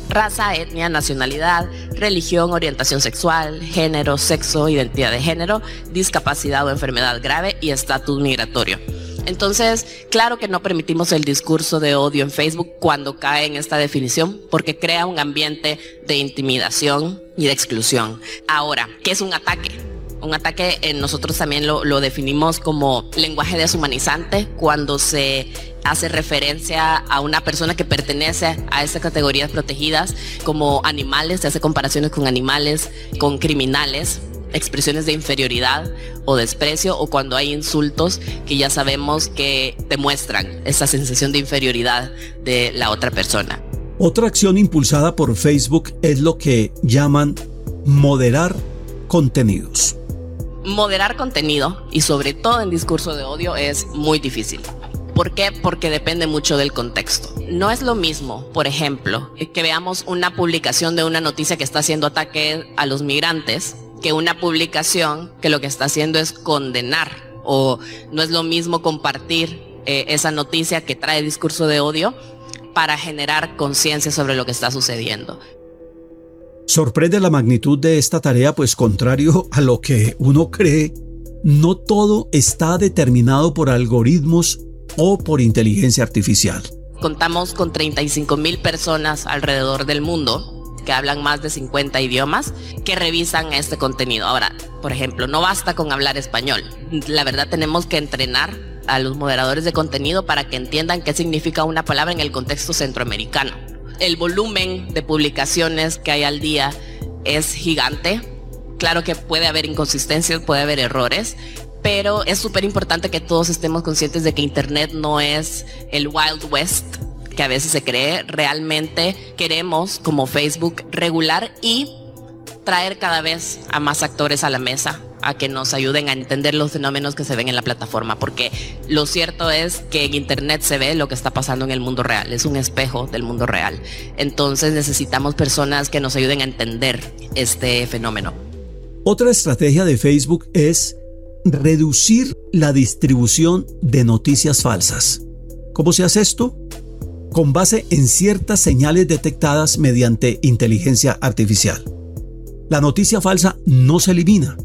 Raza, etnia, nacionalidad, religión, orientación sexual, género, sexo, identidad de género, discapacidad o enfermedad grave y estatus migratorio. Entonces, claro que no permitimos el discurso de odio en Facebook cuando cae en esta definición, porque crea un ambiente de intimidación y de exclusión. Ahora, ¿qué es un ataque? Un ataque eh, nosotros también lo, lo definimos como lenguaje deshumanizante cuando se hace referencia a una persona que pertenece a esas categorías protegidas como animales, se hace comparaciones con animales, con criminales, expresiones de inferioridad o desprecio o cuando hay insultos que ya sabemos que demuestran esa sensación de inferioridad de la otra persona. Otra acción impulsada por Facebook es lo que llaman moderar contenidos. Moderar contenido y sobre todo en discurso de odio es muy difícil. ¿Por qué? Porque depende mucho del contexto. No es lo mismo, por ejemplo, que veamos una publicación de una noticia que está haciendo ataque a los migrantes que una publicación que lo que está haciendo es condenar o no es lo mismo compartir eh, esa noticia que trae discurso de odio para generar conciencia sobre lo que está sucediendo. Sorprende la magnitud de esta tarea, pues contrario a lo que uno cree, no todo está determinado por algoritmos o por inteligencia artificial. Contamos con 35 mil personas alrededor del mundo que hablan más de 50 idiomas que revisan este contenido. Ahora, por ejemplo, no basta con hablar español. La verdad tenemos que entrenar a los moderadores de contenido para que entiendan qué significa una palabra en el contexto centroamericano. El volumen de publicaciones que hay al día es gigante. Claro que puede haber inconsistencias, puede haber errores, pero es súper importante que todos estemos conscientes de que Internet no es el Wild West que a veces se cree, realmente queremos como Facebook regular y traer cada vez a más actores a la mesa a que nos ayuden a entender los fenómenos que se ven en la plataforma, porque lo cierto es que en Internet se ve lo que está pasando en el mundo real, es un espejo del mundo real. Entonces necesitamos personas que nos ayuden a entender este fenómeno. Otra estrategia de Facebook es reducir la distribución de noticias falsas. ¿Cómo se hace esto? con base en ciertas señales detectadas mediante inteligencia artificial. La noticia falsa no se elimina,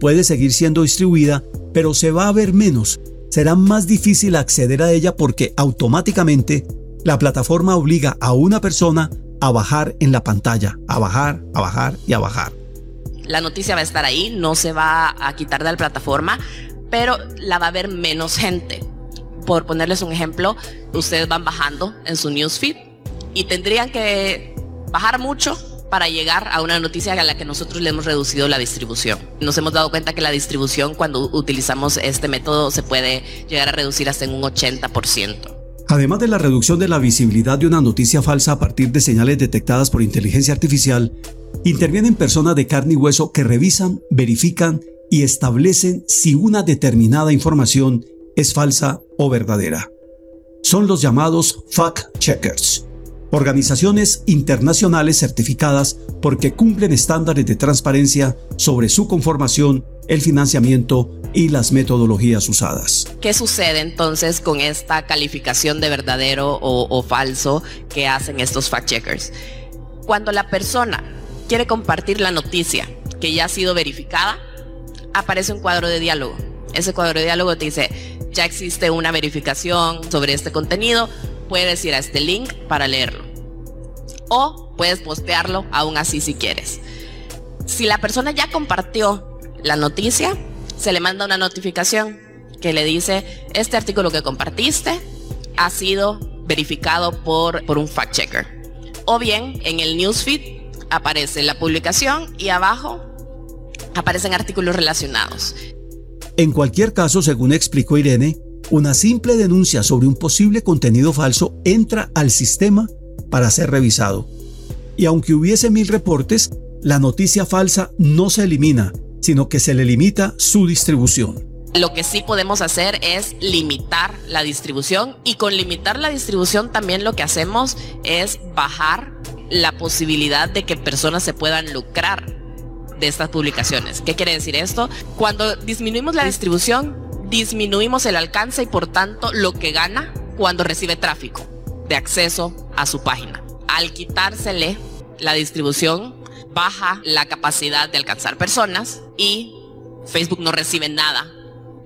puede seguir siendo distribuida, pero se va a ver menos. Será más difícil acceder a ella porque automáticamente la plataforma obliga a una persona a bajar en la pantalla, a bajar, a bajar y a bajar. La noticia va a estar ahí, no se va a quitar de la plataforma, pero la va a ver menos gente por ponerles un ejemplo, ustedes van bajando en su newsfeed y tendrían que bajar mucho para llegar a una noticia a la que nosotros le hemos reducido la distribución. Nos hemos dado cuenta que la distribución cuando utilizamos este método se puede llegar a reducir hasta en un 80%. Además de la reducción de la visibilidad de una noticia falsa a partir de señales detectadas por inteligencia artificial, intervienen personas de carne y hueso que revisan, verifican y establecen si una determinada información es falsa o verdadera. Son los llamados fact-checkers, organizaciones internacionales certificadas porque cumplen estándares de transparencia sobre su conformación, el financiamiento y las metodologías usadas. ¿Qué sucede entonces con esta calificación de verdadero o, falso que hacen estos fact-checkers? Cuando la persona quiere compartir la noticia que ya ha sido verificada, aparece un cuadro de diálogo. Ese cuadro de diálogo te dice, ya existe una verificación sobre este contenido, puedes ir a este link para leerlo. O puedes postearlo aún así si quieres. Si la persona ya compartió la noticia, se le manda una notificación que le dice, este artículo que compartiste ha sido verificado por, por un fact checker. O bien en el newsfeed aparece la publicación y abajo aparecen artículos relacionados. En cualquier caso, según explicó Irene, una simple denuncia sobre un posible contenido falso entra al sistema para ser revisado. Y aunque hubiese mil reportes, la noticia falsa no se elimina, sino que se le limita su distribución. Lo que sí podemos hacer es limitar la distribución y con limitar la distribución también lo que hacemos es bajar la posibilidad de que personas se puedan lucrar de estas publicaciones. ¿Qué quiere decir esto? Cuando disminuimos la distribución, disminuimos el alcance y por tanto lo que gana cuando recibe tráfico de acceso a su página. Al quitársele la distribución, baja la capacidad de alcanzar personas y Facebook no recibe nada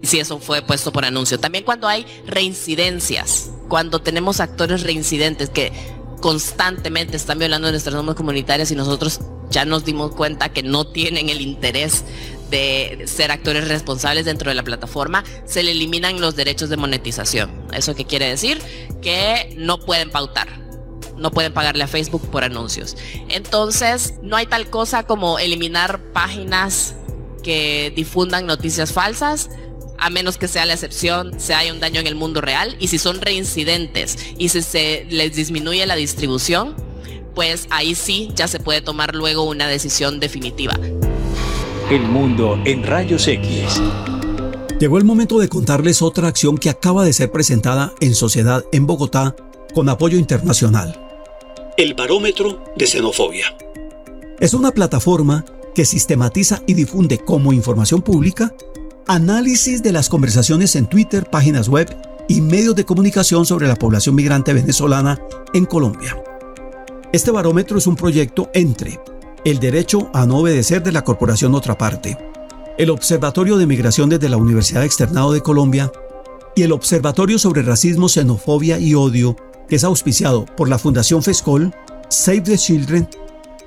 si eso fue puesto por anuncio. También cuando hay reincidencias, cuando tenemos actores reincidentes que constantemente están violando nuestras normas comunitarias y nosotros ya nos dimos cuenta que no tienen el interés de ser actores responsables dentro de la plataforma, se le eliminan los derechos de monetización. ¿Eso qué quiere decir? Que no pueden pautar. No pueden pagarle a Facebook por anuncios. Entonces, no hay tal cosa como eliminar páginas que difundan noticias falsas, a menos que sea la excepción, se haya un daño en el mundo real. Y si son reincidentes y si se les disminuye la distribución, pues ahí sí ya se puede tomar luego una decisión definitiva. El mundo en rayos X. Llegó el momento de contarles otra acción que acaba de ser presentada en Sociedad en Bogotá con apoyo internacional. El Barómetro de Xenofobia. Es una plataforma que sistematiza y difunde como información pública análisis de las conversaciones en Twitter, páginas web y medios de comunicación sobre la población migrante venezolana en Colombia. Este barómetro es un proyecto entre el derecho a no obedecer de la Corporación Otra Parte, el Observatorio de Migraciones de la Universidad Externado de Colombia y el Observatorio sobre Racismo, Xenofobia y Odio, que es auspiciado por la Fundación FESCOL, Save the Children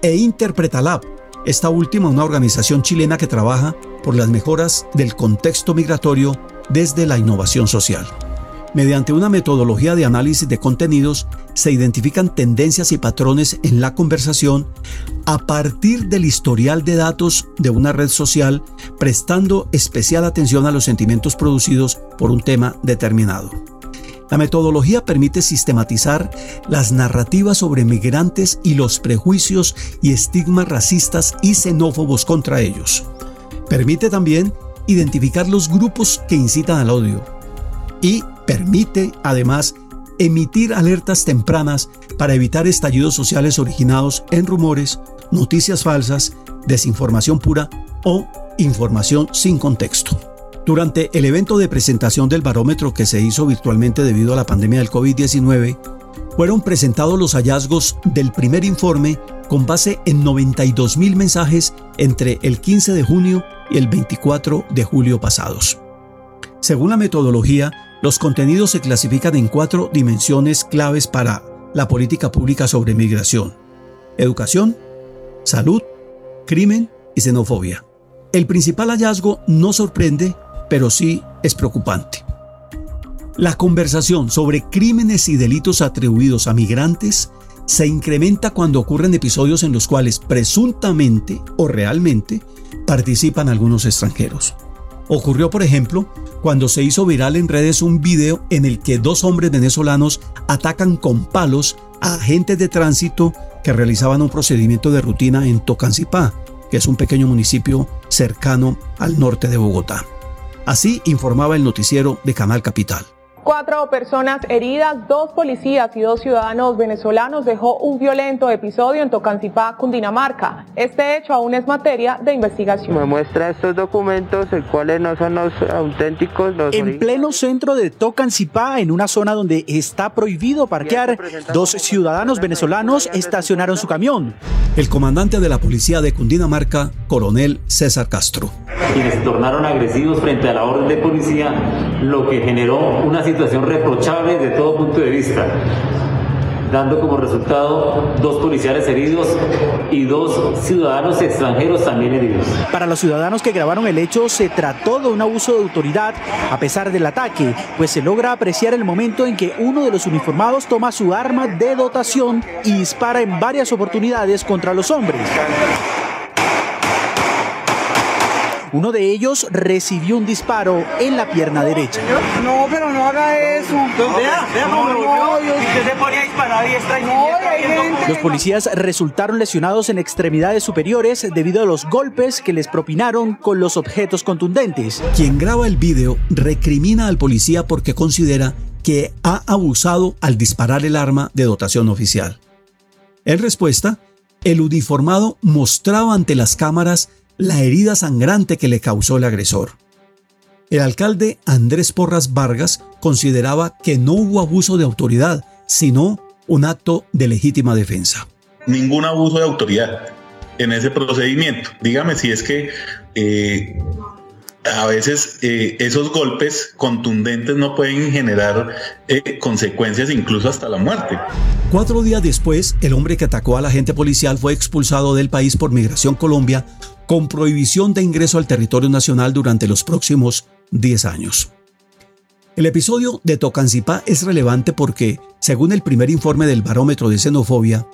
e Interpretalab, esta última una organización chilena que trabaja por las mejoras del contexto migratorio desde la innovación social. Mediante una metodología de análisis de contenidos se identifican tendencias y patrones en la conversación a partir del historial de datos de una red social, prestando especial atención a los sentimientos producidos por un tema determinado. La metodología permite sistematizar las narrativas sobre migrantes y los prejuicios y estigmas racistas y xenófobos contra ellos. Permite también identificar los grupos que incitan al odio y permite además emitir alertas tempranas para evitar estallidos sociales originados en rumores, noticias falsas, desinformación pura o información sin contexto. Durante el evento de presentación del barómetro que se hizo virtualmente debido a la pandemia del COVID-19, fueron presentados los hallazgos del primer informe con base en 92 mil mensajes entre el 15 de junio y el 24 de julio pasados. Según la metodología, los contenidos se clasifican en cuatro dimensiones claves para la política pública sobre migración. Educación, salud, crimen y xenofobia. El principal hallazgo no sorprende, pero sí es preocupante. La conversación sobre crímenes y delitos atribuidos a migrantes se incrementa cuando ocurren episodios en los cuales presuntamente o realmente participan algunos extranjeros. Ocurrió, por ejemplo, cuando se hizo viral en redes un video en el que dos hombres venezolanos atacan con palos a agentes de tránsito que realizaban un procedimiento de rutina en Tocancipá, que es un pequeño municipio cercano al norte de Bogotá. Así informaba el noticiero de Canal Capital. Cuatro personas heridas, dos policías y dos ciudadanos venezolanos dejó un violento episodio en Tocancipá, Cundinamarca. Este hecho aún es materia de investigación. Me muestra estos documentos, el cuales no son los auténticos. en pleno centro de Tocancipá, en una zona donde está prohibido parquear, dos ciudadanos venezolanos estacionaron su camión. El comandante de la policía de Cundinamarca, coronel César Castro. Quienes se tornaron agresivos frente a la orden de policía, lo que generó una situación situación reprochable de todo punto de vista, dando como resultado dos policiales heridos y dos ciudadanos extranjeros también heridos. Para los ciudadanos que grabaron el hecho, se trató de un abuso de autoridad a pesar del ataque, pues se logra apreciar el momento en que uno de los uniformados toma su arma de dotación y dispara en varias oportunidades contra los hombres. Uno de ellos recibió un disparo en la pierna derecha. No, pero no haga eso. Vea, vea cómo no, se ponía a disparar y Los policías resultaron lesionados en extremidades superiores debido a los golpes que les propinaron con los objetos contundentes. Quien graba el video recrimina al policía porque considera que ha abusado al disparar el arma de dotación oficial. En respuesta, el uniformado mostraba ante las cámaras la herida sangrante que le causó el agresor. El alcalde Andrés Porras Vargas consideraba que no hubo abuso de autoridad, sino un acto de legítima defensa. Ningún abuso de autoridad en ese procedimiento. Dígame si es que eh, a veces eh, esos golpes contundentes no pueden generar eh, consecuencias incluso hasta la muerte. Cuatro días después, el hombre que atacó a la agente policial fue expulsado del país por Migración Colombia con prohibición de ingreso al territorio nacional durante los próximos 10 años. El episodio de Tocancipá es relevante porque, según el primer informe del Barómetro de Xenofobia,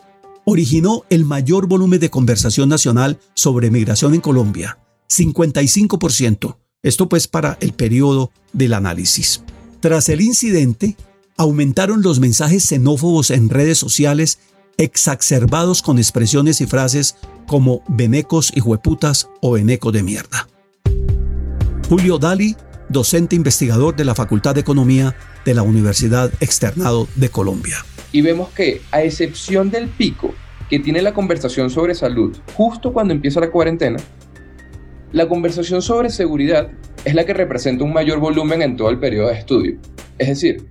originó el mayor volumen de conversación nacional sobre migración en Colombia, 55%. Esto pues para el periodo del análisis. Tras el incidente, aumentaron los mensajes xenófobos en redes sociales exacerbados con expresiones y frases como venecos y jueputas o veneco de mierda. Julio Dali docente investigador de la Facultad de Economía de la Universidad Externado de Colombia. Y vemos que, a excepción del pico que tiene la conversación sobre salud justo cuando empieza la cuarentena, la conversación sobre seguridad es la que representa un mayor volumen en todo el periodo de estudio. Es decir,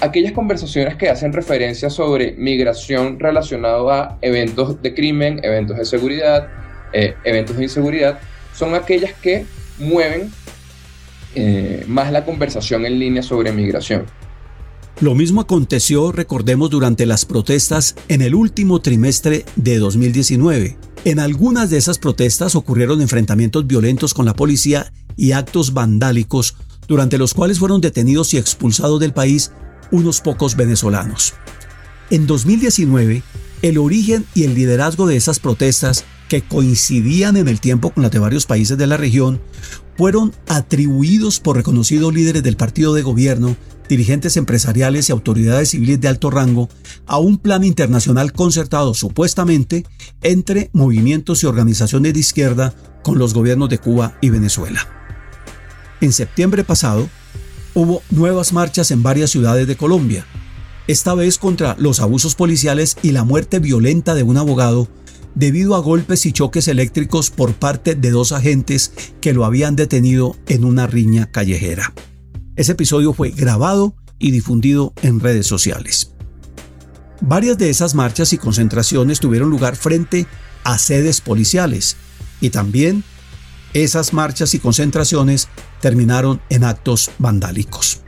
aquellas conversaciones que hacen referencia sobre migración relacionado a eventos de crimen, eventos de seguridad, eh, eventos de inseguridad, son aquellas que mueven eh, más la conversación en línea sobre migración. Lo mismo aconteció, recordemos, durante las protestas en el último trimestre de 2019. En algunas de esas protestas ocurrieron enfrentamientos violentos con la policía y actos vandálicos, durante los cuales fueron detenidos y expulsados del país unos pocos venezolanos. En 2019, el origen y el liderazgo de esas protestas, que coincidían en el tiempo con las de varios países de la región, fueron atribuidos por reconocidos líderes del partido de gobierno, dirigentes empresariales y autoridades civiles de alto rango a un plan internacional concertado supuestamente entre movimientos y organizaciones de izquierda con los gobiernos de Cuba y Venezuela. En septiembre pasado, hubo nuevas marchas en varias ciudades de Colombia, esta vez contra los abusos policiales y la muerte violenta de un abogado debido a golpes y choques eléctricos por parte de dos agentes que lo habían detenido en una riña callejera. Ese episodio fue grabado y difundido en redes sociales. Varias de esas marchas y concentraciones tuvieron lugar frente a sedes policiales y también esas marchas y concentraciones terminaron en actos vandálicos.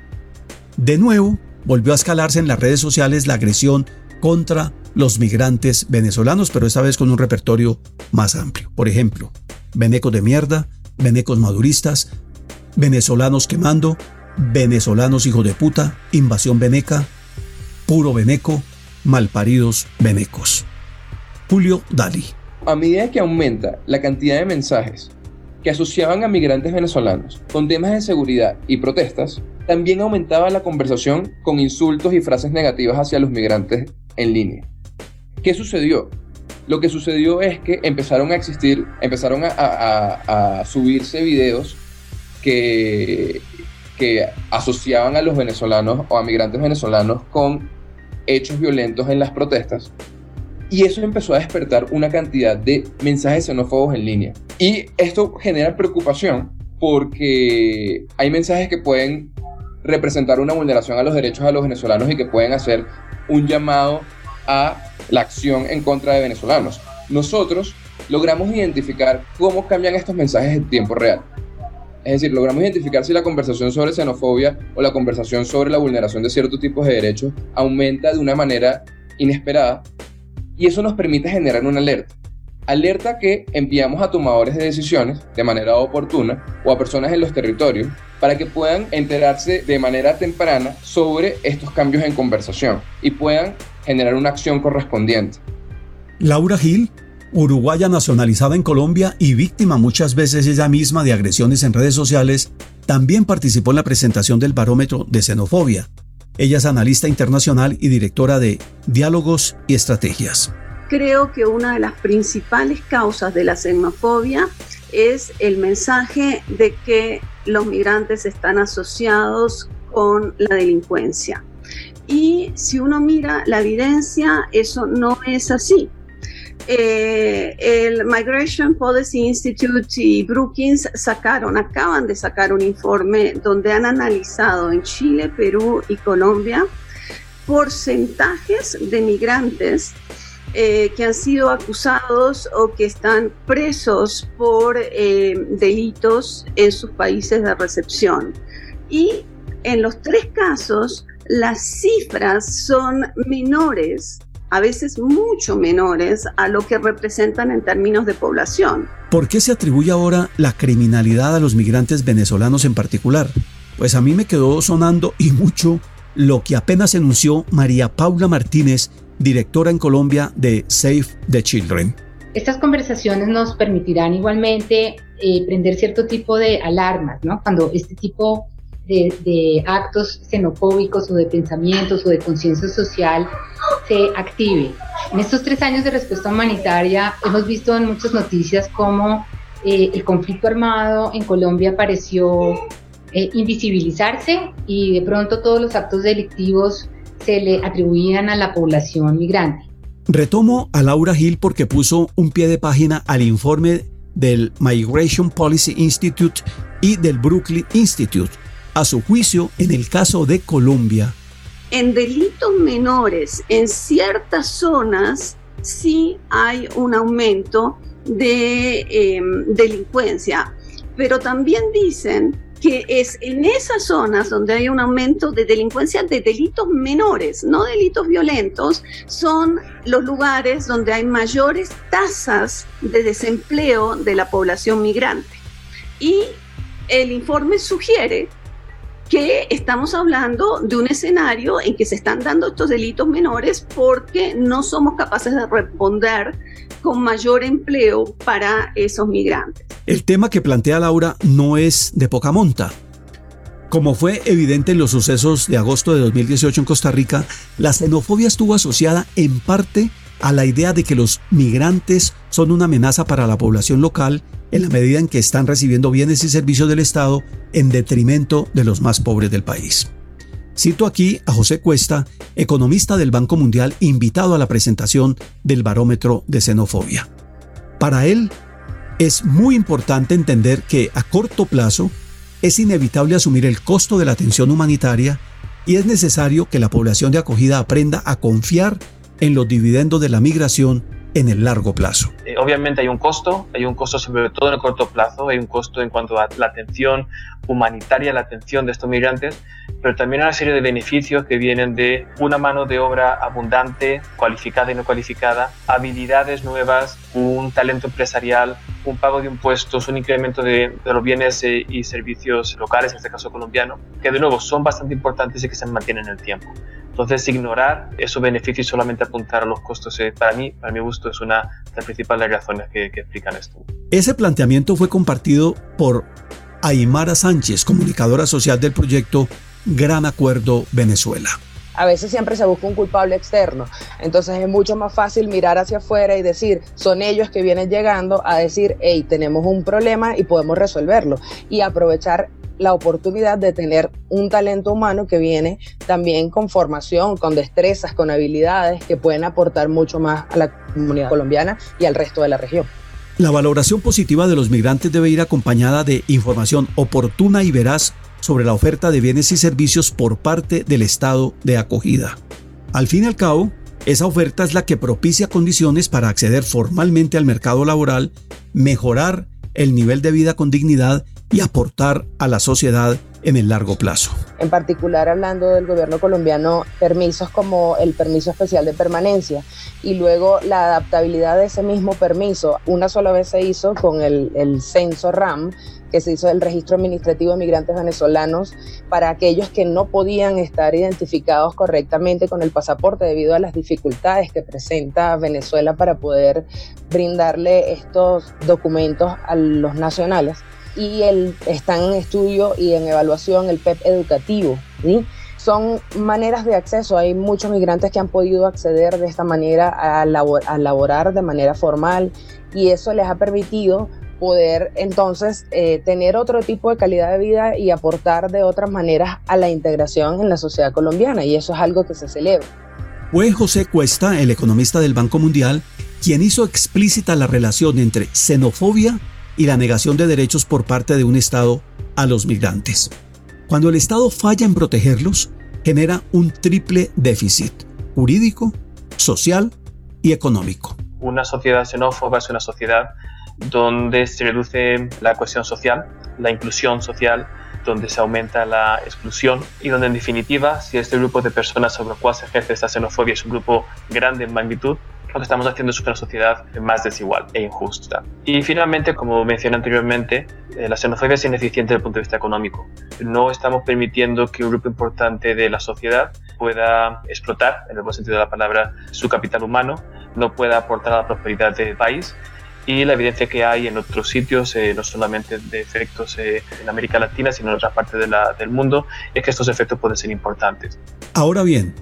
De nuevo, volvió a escalarse en las redes sociales la agresión contra los migrantes venezolanos, pero esta vez con un repertorio más amplio. Por ejemplo, venecos de mierda, venecos maduristas, venezolanos quemando, venezolanos hijos de puta, invasión veneca, puro veneco, malparidos venecos. Julio Dali. A medida que aumenta la cantidad de mensajes que asociaban a migrantes venezolanos con temas de seguridad y protestas, también aumentaba la conversación con insultos y frases negativas hacia los migrantes en línea. ¿Qué sucedió? Lo que sucedió es que empezaron a existir, empezaron a, subirse videos que, que asociaban a los venezolanos o a migrantes venezolanos con hechos violentos en las protestas. Y eso empezó a despertar una cantidad de mensajes xenófobos en línea. Y esto genera preocupación porque hay mensajes que pueden representar una vulneración a los derechos a los venezolanos y que pueden hacer un llamado a la acción en contra de venezolanos. Nosotros logramos identificar cómo cambian estos mensajes en tiempo real. Es decir, logramos identificar si la conversación sobre xenofobia o la conversación sobre la vulneración de ciertos tipos de derechos aumenta de una manera inesperada y eso nos permite generar una alerta. Alerta que enviamos a tomadores de decisiones de manera oportuna o a personas en los territorios para que puedan enterarse de manera temprana sobre estos cambios en conversación y puedan generar una acción correspondiente. Laura Gil, uruguaya nacionalizada en Colombia y víctima muchas veces ella misma de agresiones en redes sociales, también participó en la presentación del barómetro de xenofobia. Ella es analista internacional y directora de Diálogos y Estrategias. Creo que una de las principales causas de la xenofobia es el mensaje de que los migrantes están asociados con la delincuencia. Y si uno mira la evidencia, eso no es así. Eh, el Migration Policy Institute y Brookings sacaron, acaban de sacar un informe donde han analizado en Chile, Perú y Colombia porcentajes de migrantes eh, que han sido acusados o que están presos por eh, delitos en sus países de recepción. Y en los tres casos, las cifras son menores, a veces mucho menores a lo que representan en términos de población. ¿Por qué se atribuye ahora la criminalidad a los migrantes venezolanos en particular? Pues a mí me quedó sonando y mucho lo que apenas anunció María Paula Martínez, directora en Colombia de Save the Children. Estas conversaciones nos permitirán igualmente eh, prender cierto tipo de alarmas, ¿no? Cuando este tipo de, actos xenofóbicos o de pensamientos o de conciencia social se active. En estos tres años de respuesta humanitaria hemos visto en muchas noticias cómo eh, el conflicto armado en Colombia pareció eh, invisibilizarse y de pronto todos los actos delictivos se le atribuían a la población migrante. Retomo a Laura Hill porque puso un pie de página al informe del Migration Policy Institute y del Brooklyn Institute. A su juicio, en el caso de Colombia, en delitos menores, en ciertas zonas, sí hay un aumento de eh, delincuencia, pero también dicen que es en esas zonas donde hay un aumento de delincuencia de delitos menores, no delitos violentos, son los lugares donde hay mayores tasas de desempleo de la población migrante. Y el informe sugiere que estamos hablando de un escenario en que se están dando estos delitos menores porque no somos capaces de responder con mayor empleo para esos migrantes. El tema que plantea Laura no es de poca monta. Como fue evidente en los sucesos de agosto de 2018 en Costa Rica, la xenofobia estuvo asociada en parte a la idea de que los migrantes son una amenaza para la población local en la medida en que están recibiendo bienes y servicios del Estado en detrimento de los más pobres del país. Cito aquí a José Cuesta, economista del Banco Mundial, invitado a la presentación del barómetro de xenofobia. Para él, es muy importante entender que a corto plazo es inevitable asumir el costo de la atención humanitaria y es necesario que la población de acogida aprenda a confiar en los dividendos de la migración en el largo plazo. Eh, obviamente hay un costo, hay un costo sobre todo en el corto plazo, hay un costo en cuanto a la atención humanitaria, la atención de estos migrantes, pero también hay una serie de beneficios que vienen de una mano de obra abundante, cualificada y no cualificada, habilidades nuevas, un talento empresarial, un pago de impuestos, un incremento de, los bienes eh, y servicios locales, en este caso colombiano, que de nuevo son bastante importantes y que se mantienen en el tiempo. Entonces, ignorar esos beneficios y solamente apuntar a los costos, eh, para mí, para mi gusto, es una de las principales razones que, que explican esto. Ese planteamiento fue compartido por Aymara Sánchez, comunicadora social del proyecto Gran Acuerdo Venezuela a veces siempre se busca un culpable externo. Entonces es mucho más fácil mirar hacia afuera y decir, son ellos que vienen llegando a decir, hey, tenemos un problema y podemos resolverlo. Y aprovechar la oportunidad de tener un talento humano que viene también con formación, con destrezas, con habilidades que pueden aportar mucho más a la comunidad colombiana y al resto de la región. La valoración positiva de los migrantes debe ir acompañada de información oportuna y veraz sobre la oferta de bienes y servicios por parte del Estado de acogida. Al fin y al cabo, esa oferta es la que propicia condiciones para acceder formalmente al mercado laboral, mejorar el nivel de vida con dignidad y aportar a la sociedad en el largo plazo. En particular, hablando del gobierno colombiano, permisos como el permiso especial de permanencia y luego la adaptabilidad de ese mismo permiso. Una sola vez se hizo con el, censo RAM, que se hizo el registro administrativo de migrantes venezolanos para aquellos que no podían estar identificados correctamente con el pasaporte debido a las dificultades que presenta Venezuela para poder brindarle estos documentos a los nacionales y el, están en estudio y en evaluación el PEP educativo. Son maneras de acceso. Hay muchos migrantes que han podido acceder de esta manera a, a laborar de manera formal y eso les ha permitido poder entonces eh, tener otro tipo de calidad de vida y aportar de otras maneras a la integración en la sociedad colombiana y eso es algo que se celebra. Fue José Cuesta, el economista del Banco Mundial, quien hizo explícita la relación entre xenofobia y la negación de derechos por parte de un Estado a los migrantes. Cuando el Estado falla en protegerlos, genera un triple déficit, jurídico, social y económico. Una sociedad xenófoba es una sociedad donde se reduce la cohesión social, la inclusión social, donde se aumenta la exclusión y donde en definitiva, si este grupo de personas sobre el cual se ejerce esta xenofobia es un grupo grande en magnitud, lo que estamos haciendo es una sociedad más desigual e injusta. Y finalmente, como mencioné anteriormente, eh, la xenofobia es ineficiente desde el punto de vista económico. No estamos permitiendo que un grupo importante de la sociedad pueda explotar, en el buen sentido de la palabra, su capital humano, no pueda aportar a la prosperidad del país y la evidencia que hay en otros sitios, eh, no solamente de efectos eh, en América Latina, sino en otras partes del mundo, es que estos efectos pueden ser importantes. Ahora bien,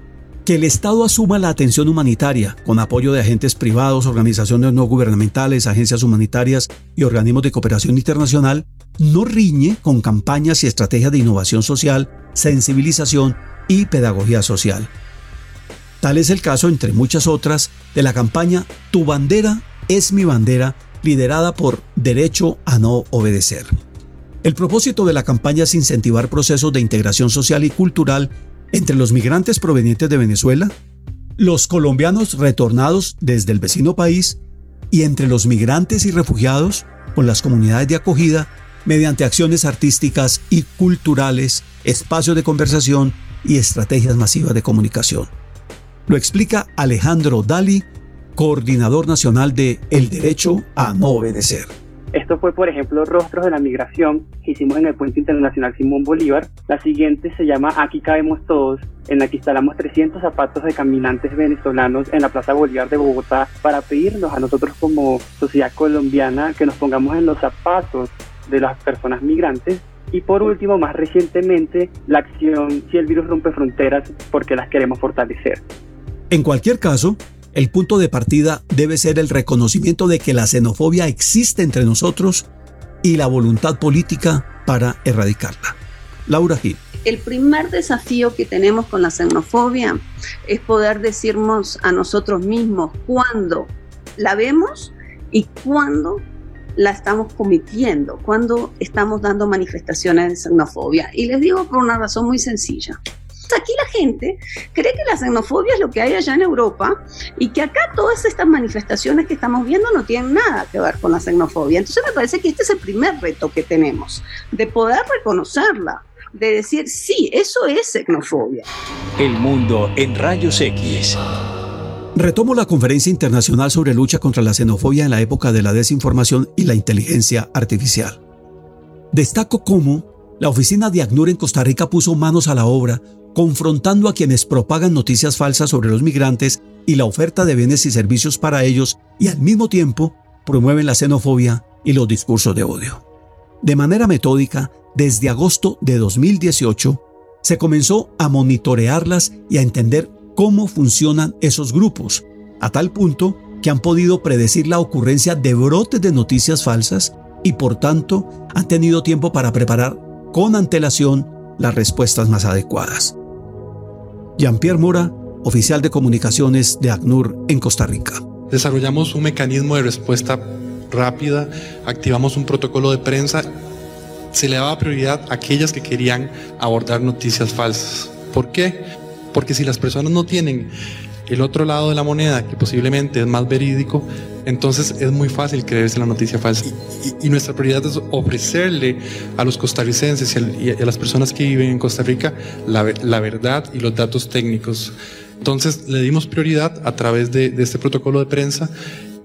que el Estado asuma la atención humanitaria con apoyo de agentes privados, organizaciones no gubernamentales, agencias humanitarias y organismos de cooperación internacional no riñe con campañas y estrategias de innovación social, sensibilización y pedagogía social. Tal es el caso, entre muchas otras, de la campaña Tu bandera es mi bandera, liderada por Derecho a no obedecer. El propósito de la campaña es incentivar procesos de integración social y cultural entre los migrantes provenientes de Venezuela, los colombianos retornados desde el vecino país y entre los migrantes y refugiados con las comunidades de acogida mediante acciones artísticas y culturales, espacios de conversación y estrategias masivas de comunicación. Lo explica Alejandro Dali, coordinador nacional de El Derecho a No Obedecer. Esto fue, por ejemplo, Rostros de la Migración que hicimos en el Puente Internacional Simón Bolívar. La siguiente se llama Aquí cabemos todos, en la que instalamos 300 zapatos de caminantes venezolanos en la Plaza Bolívar de Bogotá para pedirnos a nosotros como sociedad colombiana que nos pongamos en los zapatos de las personas migrantes. Y por último, más recientemente, la acción Si el virus rompe fronteras porque las queremos fortalecer. En cualquier caso, el punto de partida debe ser el reconocimiento de que la xenofobia existe entre nosotros y la voluntad política para erradicarla. Laura Gil. El primer desafío que tenemos con la xenofobia es poder decirnos a nosotros mismos cuándo la vemos y cuándo la estamos cometiendo, cuándo estamos dando manifestaciones de xenofobia. Y les digo por una razón muy sencilla aquí la gente cree que la xenofobia es lo que hay allá en Europa y que acá todas estas manifestaciones que estamos viendo no tienen nada que ver con la xenofobia. Entonces me parece que este es el primer reto que tenemos, de poder reconocerla, de decir, sí, eso es xenofobia. El mundo en rayos X. Retomo la conferencia internacional sobre lucha contra la xenofobia en la época de la desinformación y la inteligencia artificial. Destaco cómo la oficina de ACNUR en Costa Rica puso manos a la obra confrontando a quienes propagan noticias falsas sobre los migrantes y la oferta de bienes y servicios para ellos y al mismo tiempo promueven la xenofobia y los discursos de odio. De manera metódica, desde agosto de 2018, se comenzó a monitorearlas y a entender cómo funcionan esos grupos, a tal punto que han podido predecir la ocurrencia de brotes de noticias falsas y por tanto han tenido tiempo para preparar con antelación las respuestas más adecuadas. Jean-Pierre Mora, oficial de comunicaciones de ACNUR en Costa Rica. Desarrollamos un mecanismo de respuesta rápida, activamos un protocolo de prensa, se le daba prioridad a aquellas que querían abordar noticias falsas. ¿Por qué? Porque si las personas no tienen el otro lado de la moneda, que posiblemente es más verídico, entonces es muy fácil creerse la noticia falsa. Y, nuestra prioridad es ofrecerle a los costarricenses y a, las personas que viven en Costa Rica la, verdad y los datos técnicos. Entonces le dimos prioridad a través de, de este protocolo de prensa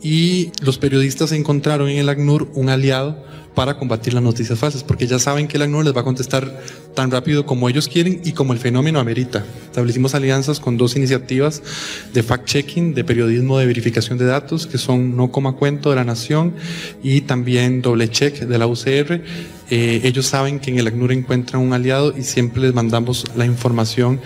y los periodistas encontraron en el ACNUR un aliado para combatir las noticias falsas, porque ya saben que el ACNUR les va a contestar tan rápido como ellos quieren y como el fenómeno amerita. Establecimos alianzas con dos iniciativas de fact-checking, de periodismo de verificación de datos, que son No Coma Cuento de la Nación y también Doble Check de la UCR. Eh, ellos saben que en el ACNUR encuentran un aliado y siempre les mandamos la información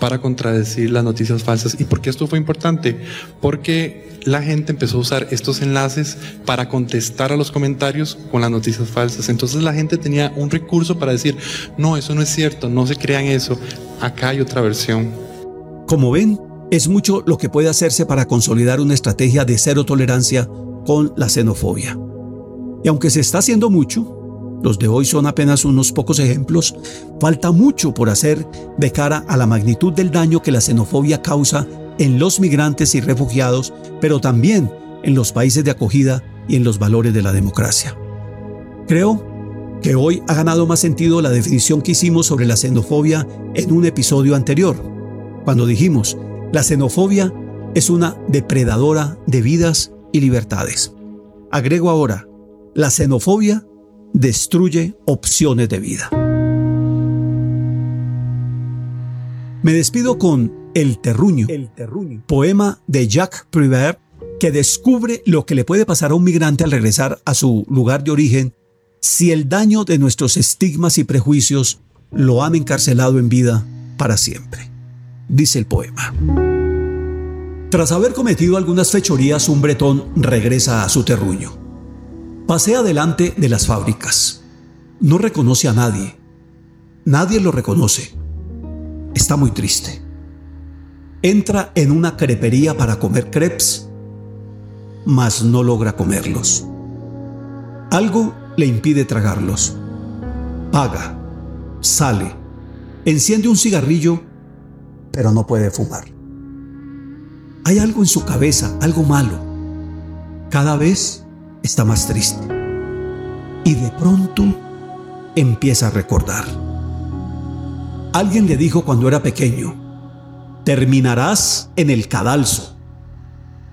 para contradecir las noticias falsas. ¿Y por qué esto fue importante? Porque la gente empezó a usar estos enlaces para contestar a los comentarios con las noticias falsas. Entonces la gente tenía un recurso para decir, no, eso no es cierto, no se crean eso, acá hay otra versión. Como ven, es mucho lo que puede hacerse para consolidar una estrategia de cero tolerancia con la xenofobia. Y aunque se está haciendo mucho, los de hoy son apenas unos pocos ejemplos, falta mucho por hacer de cara a la magnitud del daño que la xenofobia causa en los migrantes y refugiados, pero también en los países de acogida y en los valores de la democracia. Creo que hoy ha ganado más sentido la definición que hicimos sobre la xenofobia en un episodio anterior, cuando dijimos, la xenofobia es una depredadora de vidas y libertades. Agrego ahora, la xenofobia destruye opciones de vida. Me despido con El Terruño, poema de Jacques Prévert que descubre lo que le puede pasar a un migrante al regresar a su lugar de origen si el daño de nuestros estigmas y prejuicios lo han encarcelado en vida para siempre. Dice el poema. Tras haber cometido algunas fechorías, un bretón regresa a su terruño. Pasea delante de las fábricas. No reconoce a nadie. Nadie lo reconoce. Está muy triste. Entra en una crepería para comer crepes, mas no logra comerlos. Algo le impide tragarlos. Paga, sale, enciende un cigarrillo, pero no puede fumar. Hay algo en su cabeza, algo malo. Cada vez está más triste. Y de pronto empieza a recordar. Alguien le dijo cuando era pequeño, terminarás en el cadalso.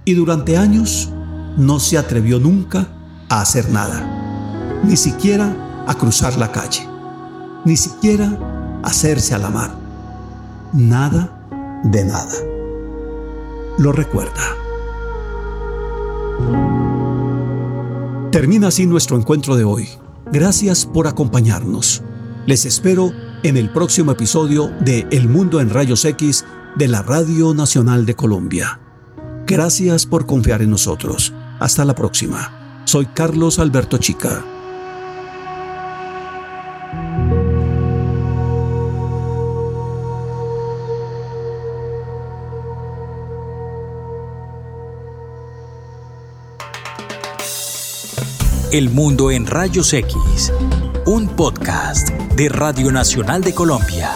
Y durante años no se atrevió nunca a hacer nada, ni siquiera a cruzar la calle, ni siquiera a hacerse a la mar. Nada de nada. Lo recuerda. Termina así nuestro encuentro de hoy. Gracias por acompañarnos. Les espero en el próximo episodio de El Mundo en Rayos X de la Radio Nacional de Colombia. Gracias por confiar en nosotros. Hasta la próxima. Soy Carlos Alberto Chica. El Mundo en Rayos X, un podcast de Radio Nacional de Colombia.